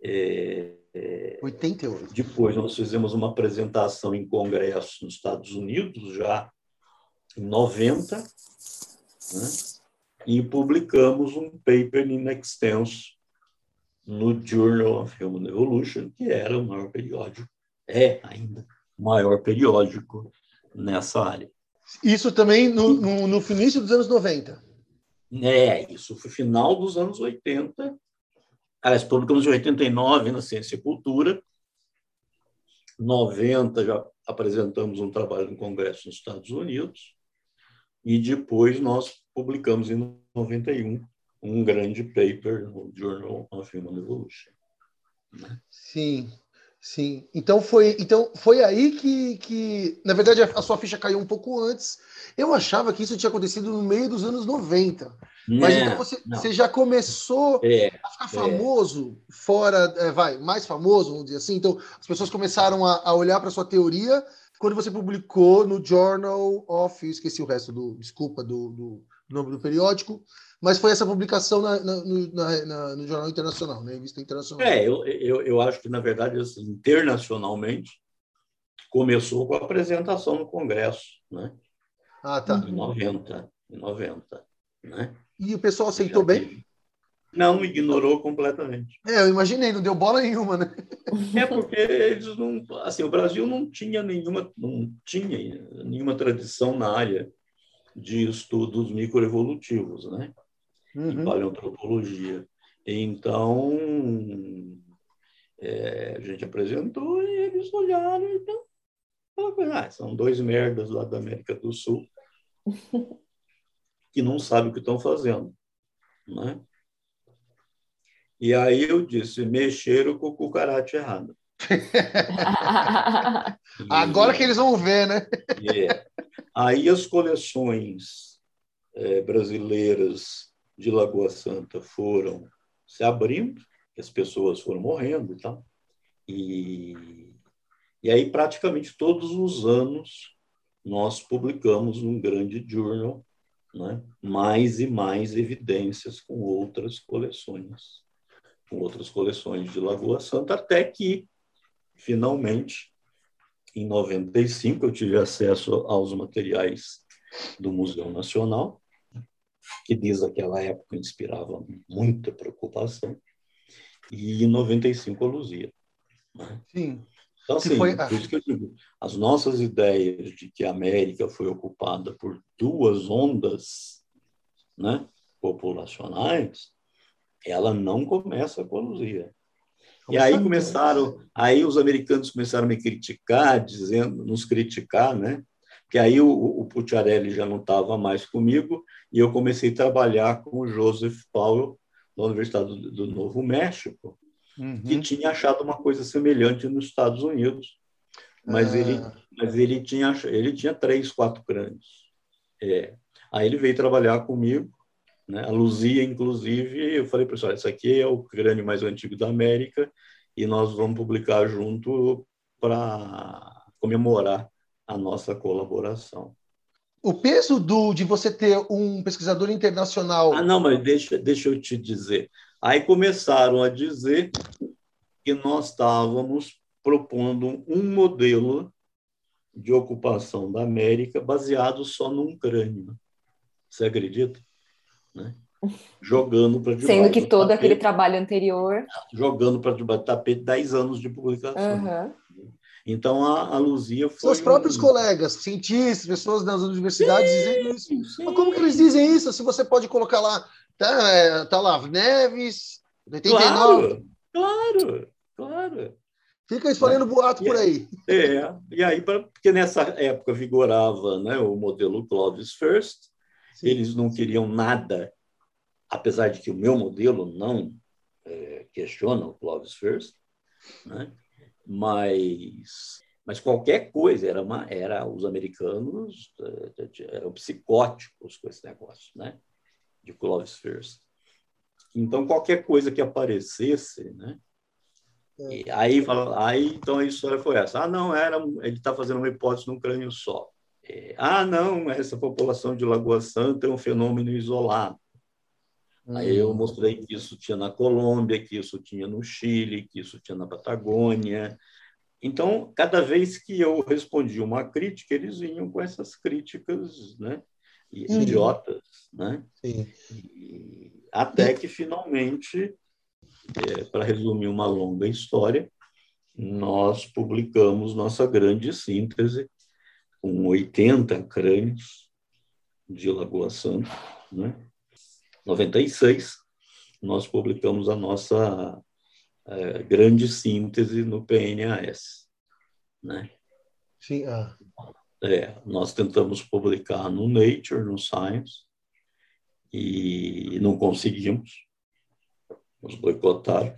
É, é, 88.
Depois nós fizemos uma apresentação em congresso nos Estados Unidos, já em 90. Né? e publicamos um paper in extenso no Journal of Human Evolution, que era o maior periódico, é ainda o maior periódico nessa área.
Isso também no, no, no início dos anos 90.
É, isso foi final dos anos 80. Aliás, publicamos em 89 na Ciência e Cultura. 90 já apresentamos um trabalho no Congresso nos Estados Unidos. E depois nós publicamos em 91 um grande paper no Journal of Human Evolution.
Né? Sim, sim. Então foi, então foi aí que, que, na verdade, a sua ficha caiu um pouco antes. Eu achava que isso tinha acontecido no meio dos anos 90. Mas então você, você, já começou é, a ficar é. famoso é. fora, é, vai, mais famoso, vamos dizer assim. Então as pessoas começaram a, a olhar para sua teoria quando você publicou no Journal of, esqueci o resto do, desculpa, do, do nome do periódico, mas foi essa publicação na, na, na, na, no Jornal Internacional, né? Revista Internacional.
É, eu, eu, eu acho que, na verdade, assim, internacionalmente, começou com a apresentação no Congresso, né?
Ah, tá.
Em 90, em 90, né?
E o pessoal aceitou bem?
Não, ignorou completamente.
É, eu imaginei, não deu bola nenhuma, né?
É porque eles não, assim, o Brasil não tinha nenhuma, não tinha nenhuma tradição na área de estudos microevolutivos, né? Uhum. De paleontropologia. Então, é, a gente apresentou e eles olharam e então, ah, são dois merdas lá da América do Sul [LAUGHS] que não sabem o que estão fazendo, né? E aí eu disse, mexeram com o cucaracha errado. [LAUGHS]
Agora que eles vão ver, né?
Yeah. [LAUGHS] Aí as coleções é, brasileiras de Lagoa Santa foram se abrindo, as pessoas foram morrendo e tal. E, e aí, praticamente todos os anos, nós publicamos um grande journal, né? mais e mais evidências com outras coleções, com outras coleções de Lagoa Santa, até que, finalmente, em 95, eu tive acesso aos materiais do Museu Nacional, que desde aquela época inspirava muita preocupação, e em 95 a Luzia.
Né? Sim.
Então, assim, foi... por isso que eu digo, as nossas ideias de que a América foi ocupada por duas ondas né, populacionais, ela não começa com a Luzia. E aí começaram, aí os americanos começaram a me criticar, dizendo, nos criticar, né? Que aí o, o Pucciarelli já não estava mais comigo e eu comecei a trabalhar com o Joseph Powell da Universidade do, do Novo México, uhum. que tinha achado uma coisa semelhante nos Estados Unidos, mas ah. ele, mas ele tinha, ele tinha três, quatro crânios. É. Aí ele veio trabalhar comigo né? A Luzia, inclusive, eu falei, pessoal, esse aqui é o crânio mais antigo da América e nós vamos publicar junto para comemorar a nossa colaboração.
O peso do, de você ter um pesquisador internacional.
Ah, não, mas deixa, deixa eu te dizer. Aí começaram a dizer que nós estávamos propondo um modelo de ocupação da América baseado só num crânio. Você acredita? né? jogando para
debaixo Sendo que todo tapete, aquele trabalho anterior...
Jogando para debaixo do tapete 10 anos de publicação. Uhum. Então, a, a Luzia foi...
Seus próprios um... colegas, cientistas, pessoas das universidades sim, dizendo isso. Sim. Mas como que eles dizem isso? Se você pode colocar lá, tá, é, tá lá, Neves,
89... Claro, claro, claro.
Fica espalhando boato por aí.
É, e aí, porque nessa época vigorava né, o modelo Clovis First, Sim. Eles não queriam nada, apesar de que o meu modelo não é, questiona o Clovis First, né? Mas, mas qualquer coisa era, uma, era os americanos é, eram psicóticos com esse negócio, né? De Clovis First. Então qualquer coisa que aparecesse, né? É. Aí, aí então a história foi essa. Ah, não, era ele está fazendo uma hipótese num crânio só. É, ah, não, essa população de Lagoa Santa é um fenômeno isolado. Aí eu hum. mostrei que isso tinha na Colômbia, que isso tinha no Chile, que isso tinha na Patagônia. Então, cada vez que eu respondia uma crítica, eles vinham com essas críticas, né? idiotas, né? E, até que finalmente, é, para resumir uma longa história, nós publicamos nossa grande síntese com 80 crânios de Lagoa Santa, né? 96, nós publicamos a nossa é, grande síntese no PNAS, né?
Sim, ah.
É, nós tentamos publicar no Nature, no Science, e não conseguimos, nos boicotaram,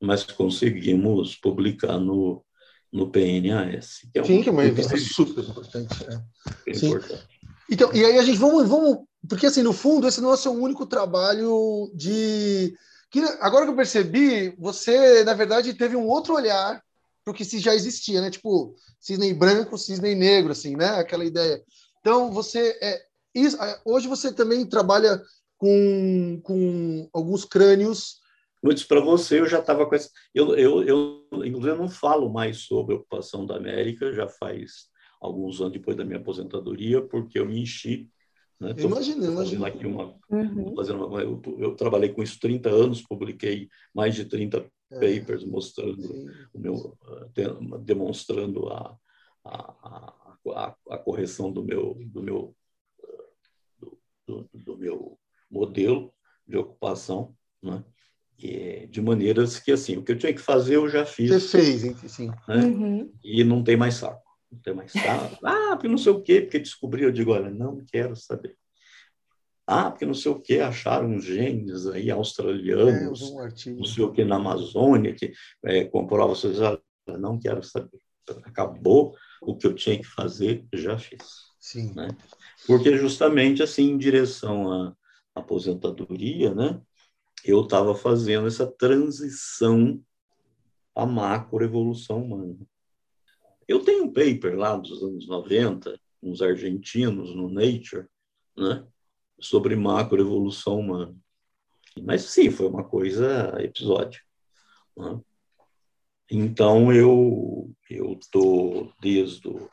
mas conseguimos publicar no, no PNAS.
Que é Sim, que é uma revista super importante. É. importante. Então, e aí a gente vamos, vamos, porque assim, no fundo, esse não é o seu único trabalho de. Que, agora que eu percebi, você, na verdade, teve um outro olhar para o que já existia, né? Tipo, cisne branco, cisne negro, assim, né? Aquela ideia. Então, você é, isso, é, hoje você também trabalha com, com alguns crânios.
Muitos para você, eu já estava com essa. Eu, eu, eu, inclusive, eu não falo mais sobre a ocupação da América, já faz alguns anos depois da minha aposentadoria, porque eu me enchi. Né?
Imagina, imagina.
Aqui uma, uhum. fazendo uma, eu, eu, trabalhei com isso 30 anos, publiquei mais de 30 é. papers mostrando Sim. o meu, demonstrando a, a, a, a, correção do meu, do meu do, do meu modelo de ocupação, né? E, de maneiras que, assim, o que eu tinha que fazer eu já fiz.
Você fez, sim.
Né? Uhum. E não tem mais saco. Não tem mais saco. Ah, porque não sei o quê, porque descobri. Eu digo, olha, não quero saber. Ah, porque não sei o quê, acharam genes aí australianos, é, um não sei o quê na Amazônia, que é, comprova vocês, não quero saber. Acabou o que eu tinha que fazer, já fiz.
Sim.
Né? porque justamente assim, em direção à aposentadoria, né, eu estava fazendo essa transição à macroevolução humana. Eu tenho um paper lá dos anos 90, uns argentinos no Nature, né, sobre macroevolução humana. Mas sim, foi uma coisa episódica. Né? Então eu eu tô desde o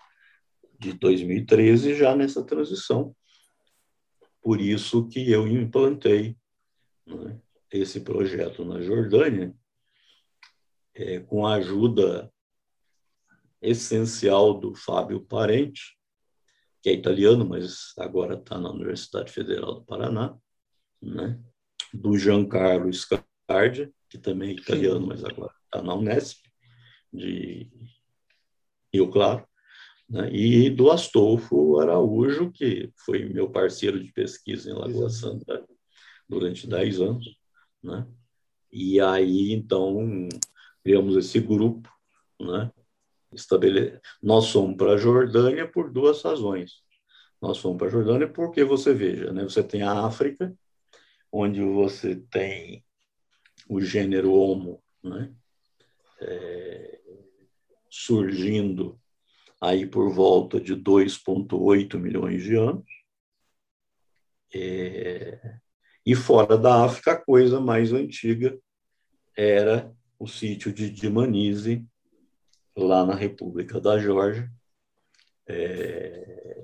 de 2013 já nessa transição. Por isso que eu implantei né, esse projeto na Jordânia, é, com a ajuda essencial do Fábio Parente, que é italiano, mas agora está na Universidade Federal do Paraná, né? do Giancarlo Scardi, que também é italiano, mas agora está na Unesp, de Rio Claro, né? e do Astolfo Araújo, que foi meu parceiro de pesquisa em Lagoa Santa durante 10 anos. Né? E aí, então, criamos esse grupo. Né? Estabele... Nós fomos para a Jordânia por duas razões. Nós fomos para a Jordânia porque, você veja, né? você tem a África, onde você tem o gênero Homo né? É... surgindo aí por volta de 2,8 milhões de anos. É, e fora da África, a coisa mais antiga era o sítio de Dimanise, lá na República da Geórgia. É,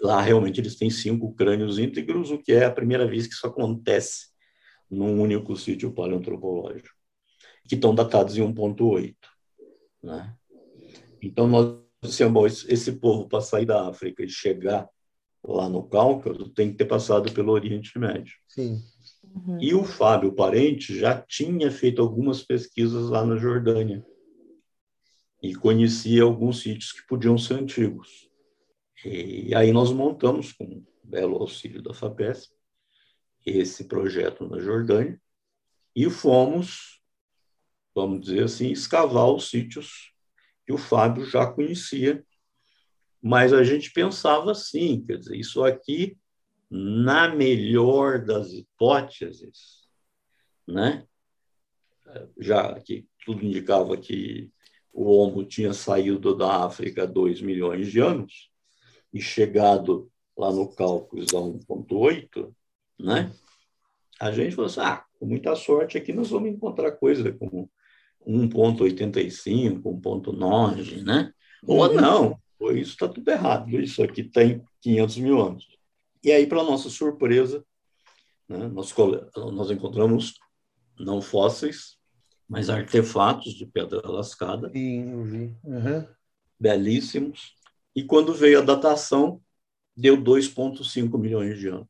lá realmente eles têm cinco crânios íntegros, o que é a primeira vez que isso acontece num único sítio paleoantropológico, que estão datados em 1.8. Né? Então, nós bom, esse povo para sair da África e chegar lá no Cáucaso tem que ter passado pelo Oriente Médio.
Sim.
Uhum. E o Fábio Parente já tinha feito algumas pesquisas lá na Jordânia e conhecia alguns sítios que podiam ser antigos. E aí nós montamos, com um belo auxílio da FAPESP, esse projeto na Jordânia e fomos, vamos dizer assim, escavar os sítios que o Fábio já conhecia, mas a gente pensava assim, quer dizer, isso aqui, na melhor das hipóteses, né? já que tudo indicava que o Homo tinha saído da África há 2 milhões de anos e chegado lá no cálculo a 1,8, né? A gente falou assim, ah, com muita sorte aqui nós vamos encontrar coisa como 1,85, 1,9, né? Ou uhum. não, isso está tudo errado, isso aqui tem 500 mil anos. E aí, para nossa surpresa, né, nós, nós encontramos não fósseis, mas artefatos de pedra lascada.
Sim, eu vi. Uhum.
Belíssimos. E quando veio a datação, deu 2,5 milhões de anos.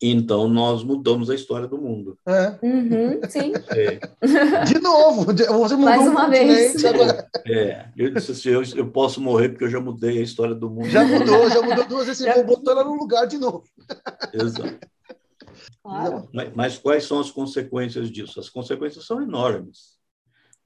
Então, nós mudamos a história do mundo.
É. Uhum, sim.
É. De novo, você mudou
Mais uma vez.
Agora. É, eu disse assim, eu, eu, posso morrer porque eu já mudei a história do mundo.
Já mudou, já mudou duas vezes, vou botar ela no lugar de novo.
Exato. Claro. Mas, mas, quais são as consequências disso? As consequências são enormes.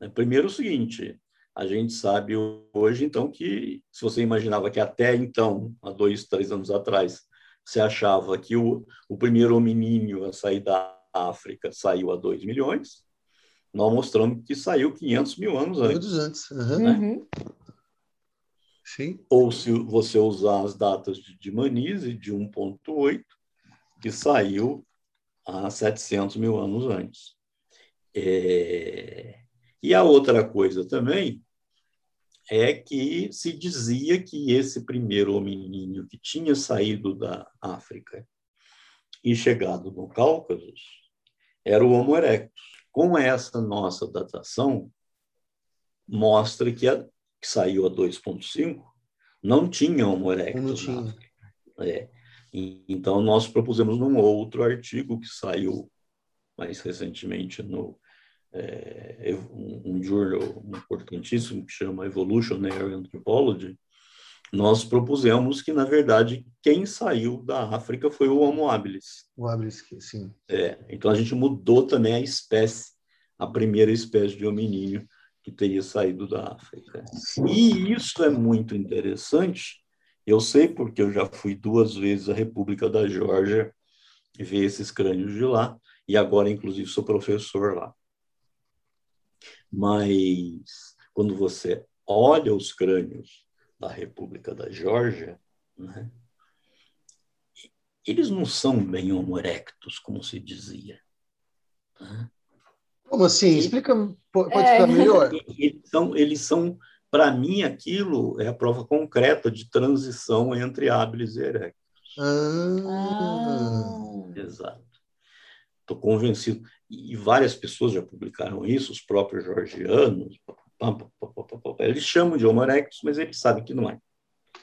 Né? Primeiro, o seguinte: a gente sabe hoje, então, que se você imaginava que até então, há dois, três anos atrás, você achava que o, o primeiro hominíneo a sair da África saiu a 2 milhões, nós mostramos que saiu 500 mil anos antes.
antes. Uhum. Né? Uhum.
Sim. Ou se você usar as datas de, de Manise, de 1.8, que saiu há 700 mil anos antes. É... E a outra coisa também é que se dizia que esse primeiro hominíneo que tinha saído da África e chegado no Cáucaso era o Homo erectus. Com essa nossa datação, mostra que, a, que saiu a 2,5 não tinha Homo erectus não tinha. É. então, nós propusemos num outro artigo que saiu mais recentemente no é, um, um journal importantíssimo que chama Evolutionary Anthropology, nós propusemos que, na verdade, quem saiu da África foi o Homo habilis.
O habilis, sim.
É, então, a gente mudou também a espécie, a primeira espécie de hominídeo que teria saído da África. E isso é muito interessante. Eu sei porque eu já fui duas vezes à República da Geórgia ver esses crânios de lá, e agora, inclusive, sou professor lá. Mas quando você olha os crânios da República da Geórgia, né, eles não são bem homo erectus, como se dizia. Né?
Como assim? Explica, pode é. ficar melhor? [LAUGHS]
Eles são, eles são para mim, aquilo é a prova concreta de transição entre habilis e erectus.
Ah.
Exato. Estou convencido e várias pessoas já publicaram isso, os próprios georgianos, eles chamam de Homo erectus, mas eles sabem que não é.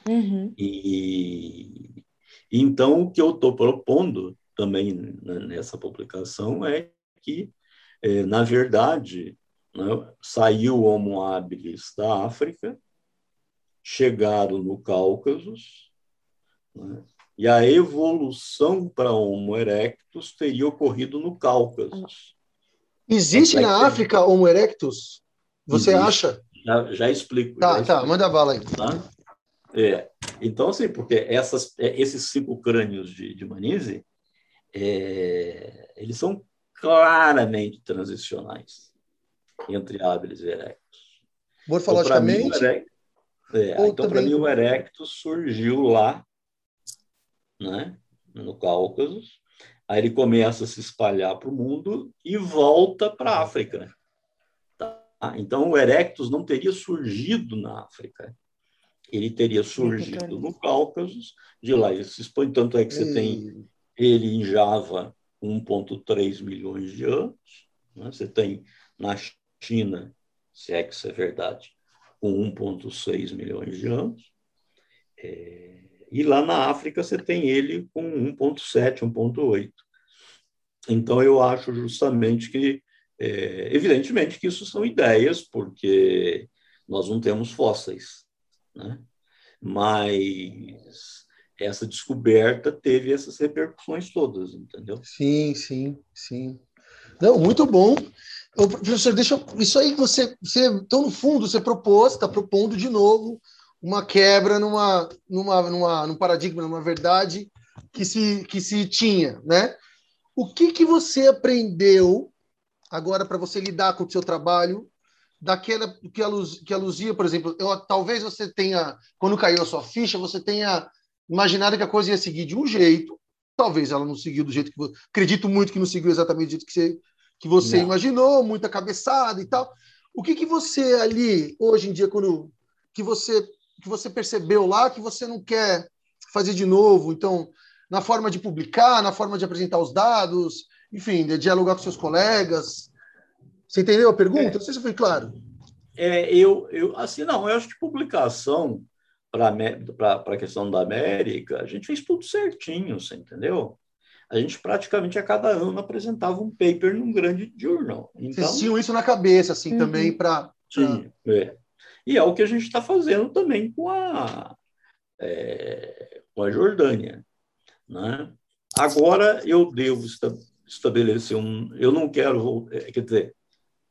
Uhum.
E então o que eu estou propondo também nessa publicação é que, é, na verdade, né, saiu o Homo habilis da África, chegaram no Cáucaso, né, e a evolução para Homo erectus teria ocorrido no Cáucaso.
Existe na África Homo erectus? Você Existe. acha?
Já, já explico.
Tá,
já
tá, manda bala aí.
Tá? É, então, assim, porque essas, é, esses cinco crânios de, de Manise, é, eles são claramente transicionais entre hábiles e erectus.
Morfologicamente?
Então, para mim, é, então, também... mim, o erectus surgiu lá né, no Cáucaso. Aí ele começa a se espalhar para o mundo e volta para a África. Tá? Então, o Erectus não teria surgido na África. Ele teria surgido no Cáucaso, de lá ele se expõe. Tanto é que você tem ele em Java 1,3 milhões de anos. Né? Você tem na China, se é que isso é verdade, com 1,6 milhões de anos. É, e lá na África você tem ele com 1,7, 1,8. Então eu acho justamente que, é, evidentemente que isso são ideias, porque nós não temos fósseis, né? mas essa descoberta teve essas repercussões todas, entendeu?
Sim, sim, sim. Não, muito bom. Professor, deixa isso aí você, você, então no fundo você propôs, está propondo de novo uma quebra numa, numa, numa, num paradigma, numa verdade que se, que se tinha, né? O que, que você aprendeu agora para você lidar com o seu trabalho daquela que a, luz, que a Luzia, por exemplo, eu, talvez você tenha, quando caiu a sua ficha, você tenha imaginado que a coisa ia seguir de um jeito, talvez ela não seguiu do jeito que acredito muito que não seguiu exatamente do jeito que você, que você imaginou, muita cabeçada e tal. O que que você ali hoje em dia quando que você que você percebeu lá que você não quer fazer de novo. Então, na forma de publicar, na forma de apresentar os dados, enfim, de dialogar com seus colegas? Você entendeu a pergunta? É, não sei se foi claro.
É, eu, eu, assim, não, eu acho que publicação para a questão da América, a gente fez tudo certinho, você entendeu? A gente praticamente a cada ano apresentava um paper num grande journal.
Então, Vocês tinham isso na cabeça, assim, uhum. também para.
Sim, é. E é o que a gente está fazendo também com a, é, com a Jordânia. Né? Agora eu devo estabelecer um. Eu não quero. É, quer dizer,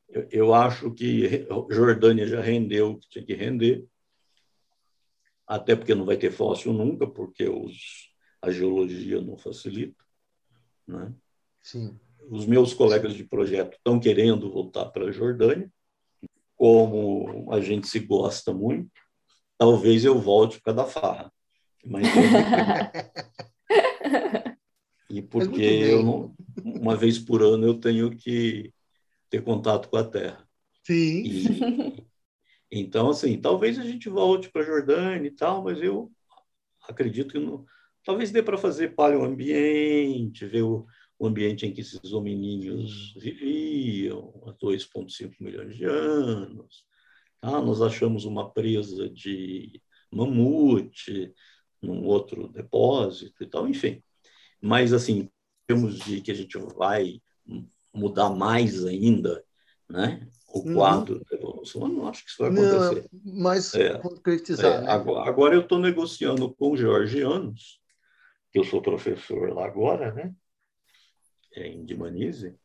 eu, eu acho que Jordânia já rendeu o que tinha que render até porque não vai ter fóssil nunca, porque os, a geologia não facilita. Né?
Sim.
Os meus colegas de projeto estão querendo voltar para a Jordânia, como a gente se gosta muito, talvez eu volte para da farra. Mas [LAUGHS] e porque eu não, uma vez por ano eu tenho que ter contato com a Terra.
Sim.
E, então, assim, talvez a gente volte para a Jordânia e tal, mas eu acredito que não, talvez dê para fazer paleoambiente, ver o, o ambiente em que esses hominíneos viviam há 2,5 milhões de anos. Tá? Nós achamos uma presa de mamute num outro depósito e tal, enfim. Mas, assim, temos de que a gente vai mudar mais ainda né? o uhum. quadro da evolução. Eu não acho que isso vai acontecer.
Não, mas é, concretizar. É,
né? agora, agora, eu estou negociando com georgianos, que eu sou professor lá agora, né? É, em Dimanise.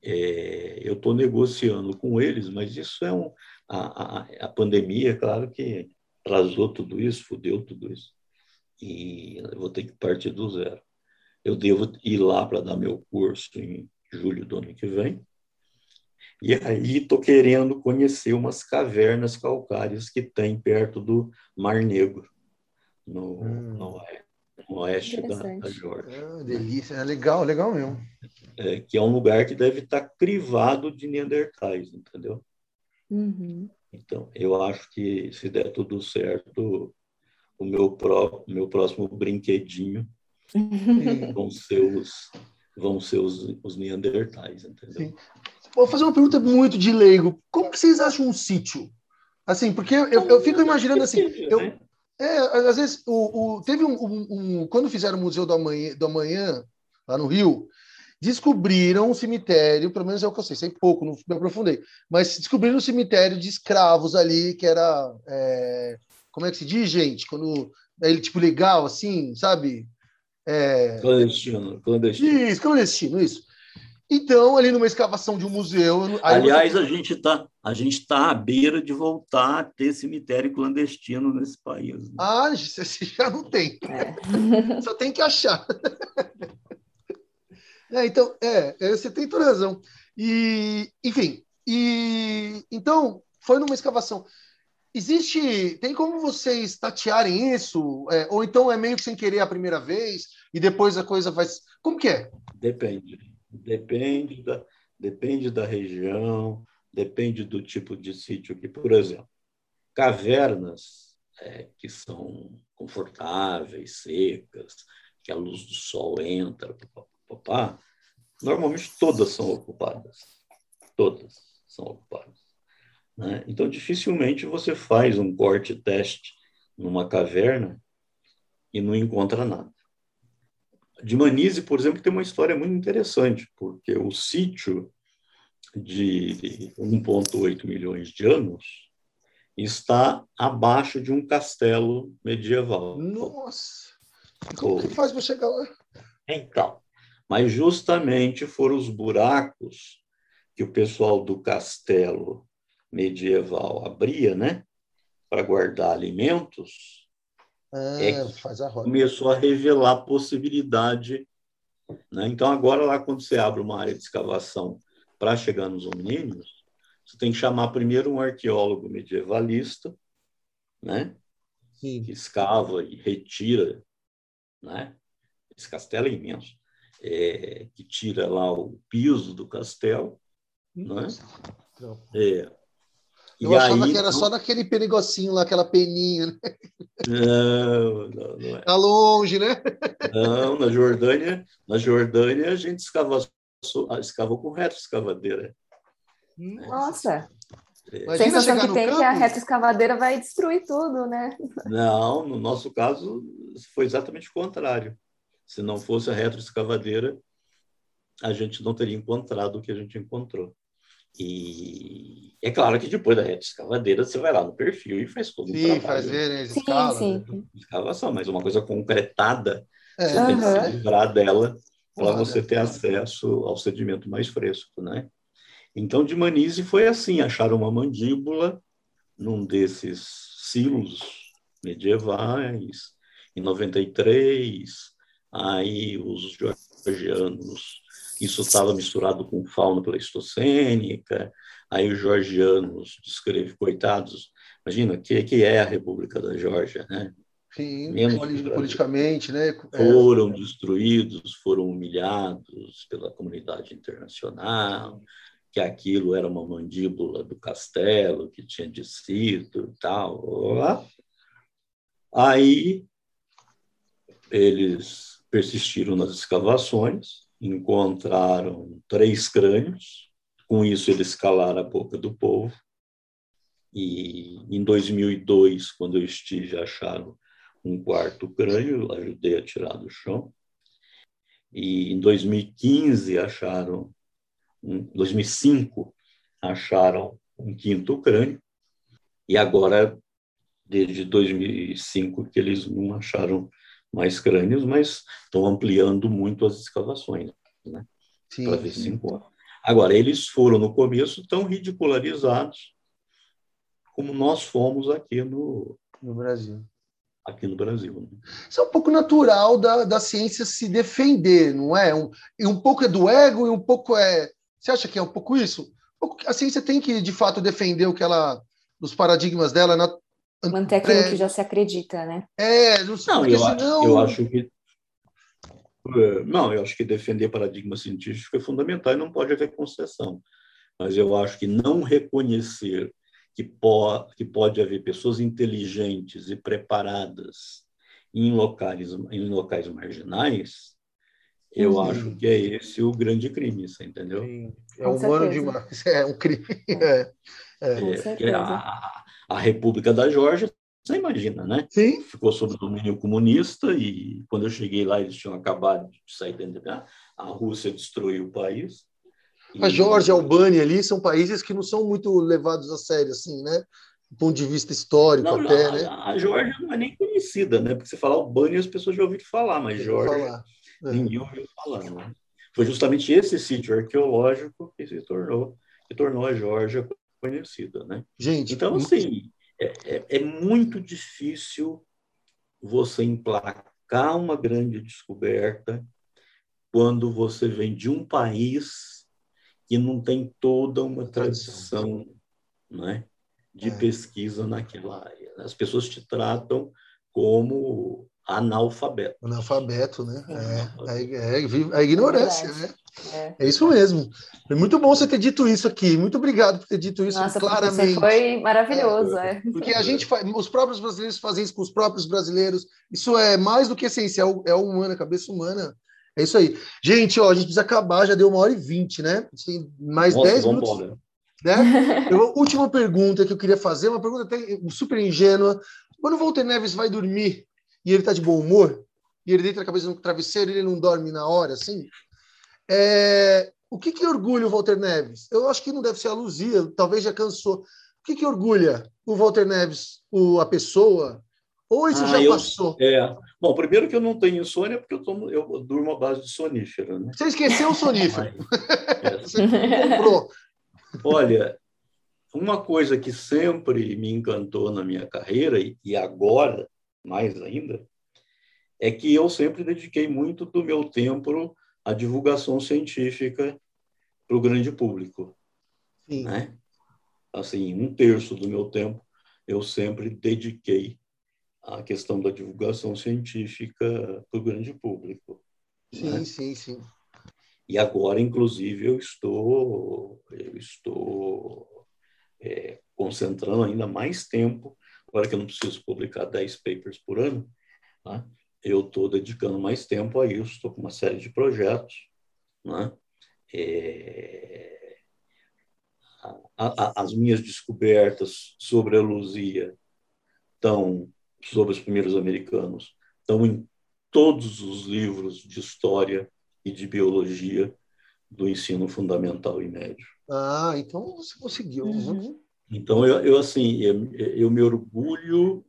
É, eu estou negociando com eles, mas isso é um. A, a, a pandemia, claro que atrasou tudo isso, fudeu tudo isso. E vou ter que partir do zero. Eu devo ir lá para dar meu curso em julho do ano que vem e aí estou querendo conhecer umas cavernas calcárias que tem perto do Mar Negro, no, hum. no, no oeste da, da Geórgia.
Ah, delícia, é legal, legal mesmo.
É, que é um lugar que deve estar crivado de Neandertais, entendeu?
Uhum.
Então, eu acho que se der tudo certo, o meu, pró, meu próximo brinquedinho [LAUGHS] vão ser os, vão ser os, os Neandertais, entendeu? Sim.
Vou fazer uma pergunta muito de leigo. Como que vocês acham um sítio? Assim, porque eu, eu, eu fico imaginando assim. Eu, é, às vezes, o, o teve um, um, um, Quando fizeram o Museu do Amanhã, do Amanhã, lá no Rio, descobriram um cemitério, pelo menos é o que eu sei, sei pouco, não me aprofundei, mas descobriram um cemitério de escravos ali, que era. É, como é que se diz, gente? Quando. É ele, tipo, legal, assim, sabe?
É... Clandestino, clandestino.
Isso, clandestino, isso. Então, ali numa escavação de um museu.
Aliás, você... a gente está a gente está à beira de voltar a ter cemitério clandestino nesse país. Né?
Ah, [LAUGHS] já não tem. É. Só tem que achar. É, então, é, é, você tem toda razão. E, enfim, e então foi numa escavação. Existe, tem como vocês tatearem isso? É, ou então é meio que sem querer a primeira vez e depois a coisa vai. Como que é?
Depende. Depende da, depende da região, depende do tipo de sítio que, por exemplo, cavernas é, que são confortáveis, secas, que a luz do sol entra, papá, normalmente todas são ocupadas. Todas são ocupadas. Né? Então, dificilmente você faz um corte teste numa caverna e não encontra nada. De Manise, por exemplo, tem uma história muito interessante, porque o sítio de 1,8 milhões de anos está abaixo de um castelo medieval.
Nossa! Como que faz para chegar lá?
Então, mas justamente foram os buracos que o pessoal do castelo medieval abria, né, para guardar alimentos,
é, é faz a
começou a revelar possibilidade. Né? Então, agora, lá quando você abre uma área de escavação para chegar nos hominíneos, você tem que chamar primeiro um arqueólogo medievalista, né?
Sim.
que escava e retira. Né? Esse castelo é imenso. É, que tira lá o piso do castelo. Né? É,
Eu e achava aí, que era não... só naquele negocinho lá, aquela peninha, né?
Não, não, não é.
Tá longe, né?
Não, na Jordânia, na Jordânia a gente escava, escava com retroescavadeira.
Nossa! É. A sensação que tem campo. que a retroescavadeira vai destruir tudo, né?
Não, no nosso caso foi exatamente o contrário. Se não fosse a retroescavadeira, a gente não teria encontrado o que a gente encontrou. E é claro que depois da reta escavadeira você vai lá no perfil e faz todo
sim, trabalho. Fazer, né, sim, sim.
Né? Escavação, mas uma coisa concretada, é. você uhum. tem que se livrar dela para você ter acesso ao sedimento mais fresco, né? Então, de Manise foi assim, acharam uma mandíbula num desses silos medievais, em 93, aí os georgianos isso estava misturado com fauna pleistocênica, aí os georgianos descrevem, coitados, imagina, o que, que é a República da Geórgia, né?
Sim, politicamente, né?
É. Foram destruídos, foram humilhados pela comunidade internacional, que aquilo era uma mandíbula do castelo que tinha descido e tal. Aí eles persistiram nas escavações, encontraram três crânios. Com isso, eles escalaram a boca do povo. E em 2002, quando eu estive, acharam um quarto crânio, ajudei a tirar do chão. E em 2015 acharam, em 2005 acharam um quinto crânio. E agora, desde 2005 que eles não acharam mais crânios, mas estão ampliando muito as escavações, né? Para ver se encontra. Agora, eles foram no começo tão ridicularizados como nós fomos aqui no,
no Brasil.
Aqui no Brasil. Né?
Isso é um pouco natural da, da ciência se defender, não é? Um, e um pouco é do ego e um pouco é. Você acha que é um pouco isso? A ciência tem que, de fato, defender o que ela. os paradigmas dela
Manter aquilo é, que já se acredita, né?
É, não,
não eu, senão... eu acho que é, não, eu acho que defender paradigma científico é fundamental e não pode haver concessão. Mas eu acho que não reconhecer que, po que pode haver pessoas inteligentes e preparadas em locais, em locais marginais, eu uhum. acho que é esse o grande crime, você entendeu? Sim.
É humano demais, [LAUGHS] é um crime. É,
é. é a, a República da Geórgia, você imagina, né?
Sim.
Ficou sob domínio comunista e quando eu cheguei lá eles tinham acabado de sair da a Rússia destruiu o país.
A Geórgia a Albânia ali são países que não são muito levados a sério assim, né? Do ponto de vista histórico não, até,
a,
né?
A Geórgia não é nem conhecida, né? Porque você fala Albânia as pessoas já ouviram falar, mas Geórgia é. ninguém ouviu falar, né? Foi justamente esse sítio arqueológico que se tornou que tornou a Geórgia conhecida, né?
Gente,
então assim é, é, é muito difícil você emplacar uma grande descoberta quando você vem de um país que não tem toda uma tradição né, de é. pesquisa naquela área. As pessoas te tratam como analfabeto.
Analfabeto, né? É, é, é a ignorância, é né? É. é. isso mesmo. É muito bom você ter dito isso aqui. Muito obrigado por ter dito isso Nossa, claramente.
Foi maravilhoso, é.
Porque a gente faz, os próprios brasileiros fazem isso com os próprios brasileiros. Isso é mais do que essencial, é humana, a cabeça humana. É isso aí. Gente, ó, a gente precisa acabar, já deu uma hora e vinte, né? Tem mais Nossa, dez minutos. Embora. Né? Eu, última pergunta que eu queria fazer, uma pergunta até super ingênua. Quando o Walter Neves vai dormir e ele tá de bom humor, e ele deita a cabeça no travesseiro e ele não dorme na hora, assim, é... o que que orgulha o Walter Neves? Eu acho que não deve ser a Luzia, talvez já cansou. O que que orgulha o Walter Neves, o, a pessoa? Ou isso ah, já eu, passou?
É. Bom, primeiro que eu não tenho insônia, porque eu, tomo, eu durmo à base de sonífero. Né?
Você esqueceu o sonífero. [LAUGHS] é. Você comprou.
Olha, uma coisa que sempre me encantou na minha carreira, e agora mais ainda, é que eu sempre dediquei muito do meu tempo à divulgação científica para o grande público. Sim. Né? Assim, um terço do meu tempo eu sempre dediquei à questão da divulgação científica para o grande público.
Sim, né? sim, sim.
E agora, inclusive, eu estou, eu estou é, concentrando ainda mais tempo, agora que eu não preciso publicar 10 papers por ano, né? Eu estou dedicando mais tempo a isso, estou com uma série de projetos. Né? É... A, a, as minhas descobertas sobre a Luzia estão, sobre os primeiros americanos, estão em todos os livros de história e de biologia do ensino fundamental e médio.
Ah, então você conseguiu. Né? Uhum.
Então, eu, eu assim, eu, eu me orgulho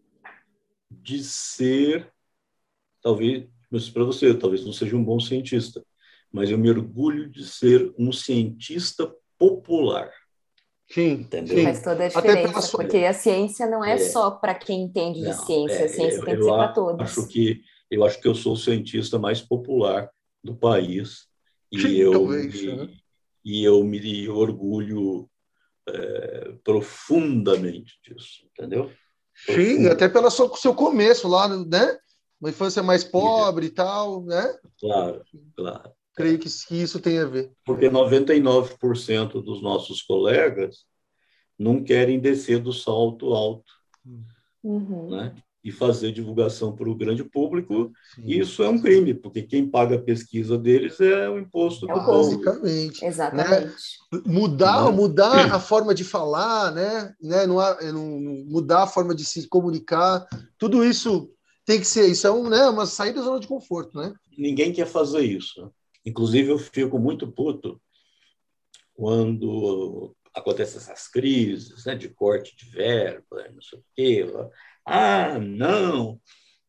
de ser talvez, para você, talvez não seja um bom cientista, mas eu me orgulho de ser um cientista popular.
Sim,
entendeu? Sim. Faz toda a diferença, porque a ciência não é, é. só para quem entende não, de ciência, é, a ciência eu, tem que ser para todos.
Acho que, eu acho que eu sou o cientista mais popular do país e, Sim, eu, talvez, me, né? e eu me orgulho é, profundamente disso, entendeu?
Sim, até pelo seu começo lá, né? Uma infância mais pobre e tal, né?
Claro, claro.
Creio que, isso tem a ver.
Porque 99% dos nossos colegas não querem descer do salto alto, uhum. né? E fazer divulgação para o grande público. Sim. Isso é um crime, porque quem paga a pesqua deles é o imposto é do
povo. Basicamente.
Exatamente.
Né? Mudar, mudar a forma de falar, né? né? Não, não, mudar a forma de se comunicar, tudo isso tem que ser, isso é um, né, uma saída da zona de conforto, né?
Ninguém quer fazer isso. Inclusive, eu fico muito puto quando acontecem essas crises né, de corte de verba, não sei o quê. Ah, não,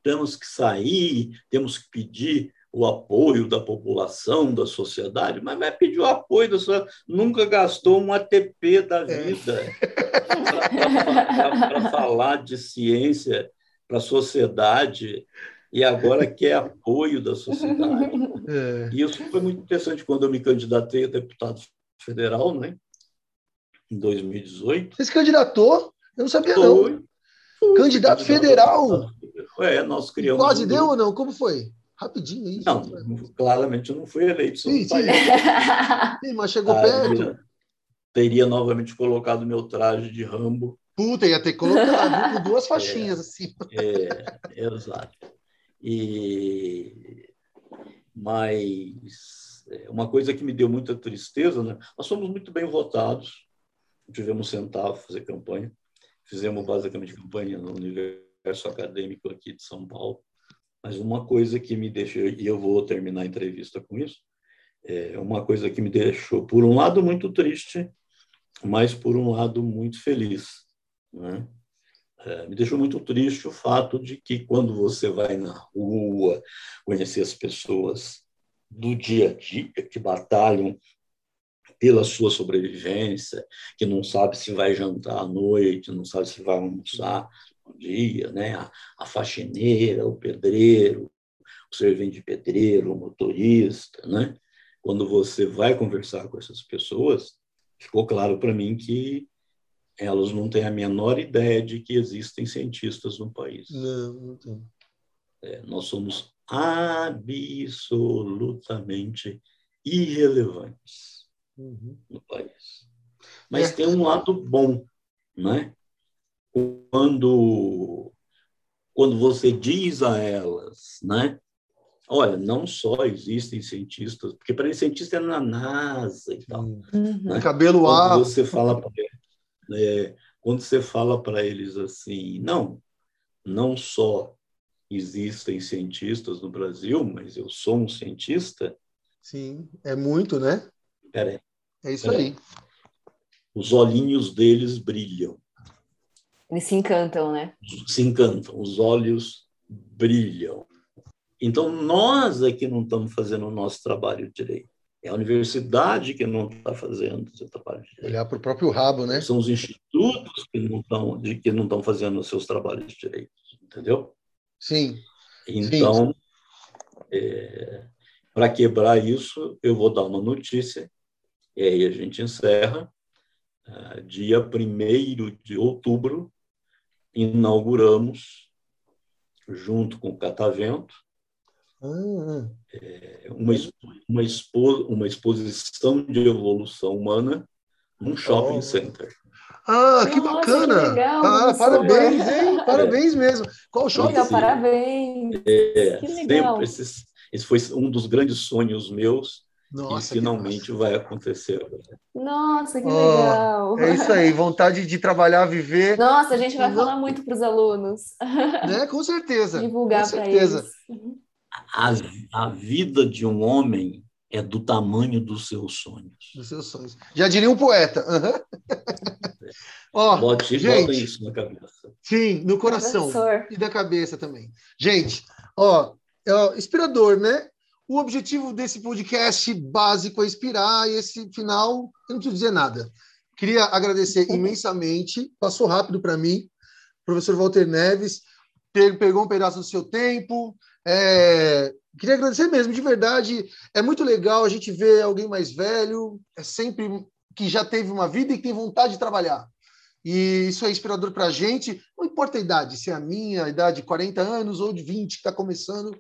temos que sair, temos que pedir o apoio da população, da sociedade, mas vai pedir o apoio da sua. Nunca gastou um ATP da é. vida [LAUGHS] é. para falar de ciência para a sociedade e agora quer apoio da sociedade. [LAUGHS] É. E isso foi muito interessante quando eu me candidatei a deputado federal, né? Em 2018.
Você se candidatou? Eu não sabia, foi, não. Candidato federal?
É, nós criamos.
Quase um deu ou não? Como foi? Rapidinho isso.
Não, claramente eu não fui eleito.
Sim, sim. sim, mas chegou perto.
Teria novamente colocado meu traje de Rambo
Puta, ia ter que colocar [LAUGHS] duas faixinhas
é,
assim.
É, exato. E, mas é, uma coisa que me deu muita tristeza, né? nós fomos muito bem votados, tivemos centavo fazer campanha, fizemos basicamente campanha no universo acadêmico aqui de São Paulo, mas uma coisa que me deixou, e eu vou terminar a entrevista com isso, é uma coisa que me deixou, por um lado, muito triste, mas por um lado, muito feliz né? É, me deixou muito triste o fato de que quando você vai na rua conhecer as pessoas do dia a dia que batalham pela sua sobrevivência, que não sabe se vai jantar à noite, não sabe se vai almoçar no dia, né? A, a faxineira, o pedreiro, o servente de pedreiro, o motorista, né? Quando você vai conversar com essas pessoas, ficou claro para mim que elas não têm a menor ideia de que existem cientistas no país.
Não, não tem.
É, nós somos absolutamente irrelevantes uhum. no país. Mas é. tem um lado bom, né? Quando quando você diz a elas, né? Olha, não só existem cientistas, porque para cientista é na NASA e tal. Uhum.
Né? Cabelo A.
Você fala para é, quando você fala para eles assim, não, não só existem cientistas no Brasil, mas eu sou um cientista.
Sim, é muito, né?
Peraí.
É isso peraí. aí.
Os olhinhos deles brilham.
Eles se encantam, né?
Se encantam, os olhos brilham. Então, nós é que não estamos fazendo o nosso trabalho direito. É a universidade que não está fazendo o seu trabalho direito.
Olhar para o próprio rabo, né?
São os institutos que não estão de que não estão fazendo os seus trabalhos direitos, entendeu?
Sim.
Então, é, para quebrar isso, eu vou dar uma notícia e aí a gente encerra. Uh, dia 1 de outubro, inauguramos, junto com o Catavento,
ah.
É, uma, uma, expo, uma exposição de evolução humana num shopping oh. center.
Ah, que Nossa, bacana! Que legal, ah, parabéns, hein? [LAUGHS] Parabéns mesmo. Qual shopping? Legal,
parabéns.
É, que legal. Sempre esses, esse foi um dos grandes sonhos meus. Nossa, e finalmente vai acontecer.
Nossa, que oh, legal!
É isso aí, vontade de trabalhar, viver.
Nossa, a gente vai falar muito para os alunos.
Né? Com certeza. [LAUGHS]
Divulgar para eles.
A, a vida de um homem é do tamanho dos seus sonhos.
Dos seus sonhos. Já diria um poeta. Uhum. [LAUGHS]
Ó, Bote, gente, isso na cabeça.
Sim, no coração. Professor. E na cabeça também. Gente, ó, é inspirador, né? O objetivo desse podcast básico é inspirar, e esse final, eu não preciso dizer nada. Queria agradecer [LAUGHS] imensamente, passou rápido para mim, professor Walter Neves, pegou um pedaço do seu tempo, é, queria agradecer mesmo, de verdade. É muito legal a gente ver alguém mais velho, é sempre que já teve uma vida e que tem vontade de trabalhar. E isso é inspirador para a gente. Não importa a idade, se é a minha, a idade de 40 anos ou de 20 que está começando,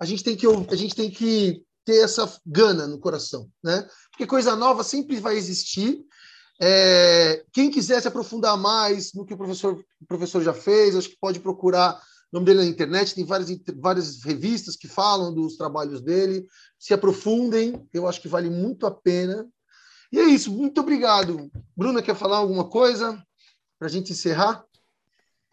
a gente tem que a gente tem que ter essa gana no coração, né? Porque coisa nova sempre vai existir. É, quem quiser se aprofundar mais no que o professor, o professor já fez, acho que pode procurar o nome dele na internet, tem várias, várias revistas que falam dos trabalhos dele. Se aprofundem, eu acho que vale muito a pena. E é isso, muito obrigado. Bruna, quer falar alguma coisa para a gente encerrar?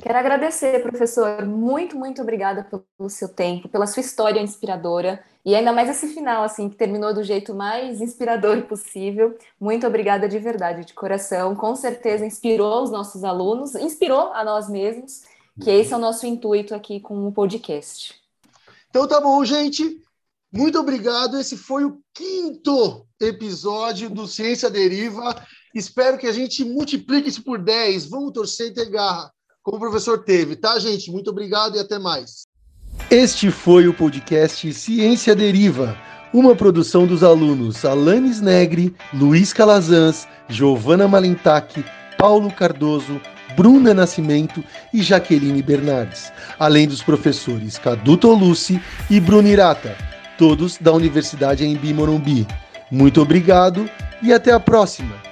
Quero agradecer, professor. Muito, muito obrigada pelo seu tempo, pela sua história inspiradora e ainda mais esse final, assim, que terminou do jeito mais inspirador possível. Muito obrigada de verdade, de coração. Com certeza inspirou os nossos alunos, inspirou a nós mesmos que esse é o nosso intuito aqui com o podcast.
Então tá bom, gente. Muito obrigado. Esse foi o quinto episódio do Ciência Deriva. Espero que a gente multiplique isso por 10. Vamos torcer e ter garra, como o professor teve, tá, gente? Muito obrigado e até mais. Este foi o podcast Ciência Deriva, uma produção dos alunos Alanis Negri, Luiz Calazans, Giovana Malentac, Paulo Cardoso, Bruna Nascimento e Jaqueline Bernardes, além dos professores Cadu Tolucci e Bruno Irata, todos da Universidade Embi Morumbi. Muito obrigado e até a próxima!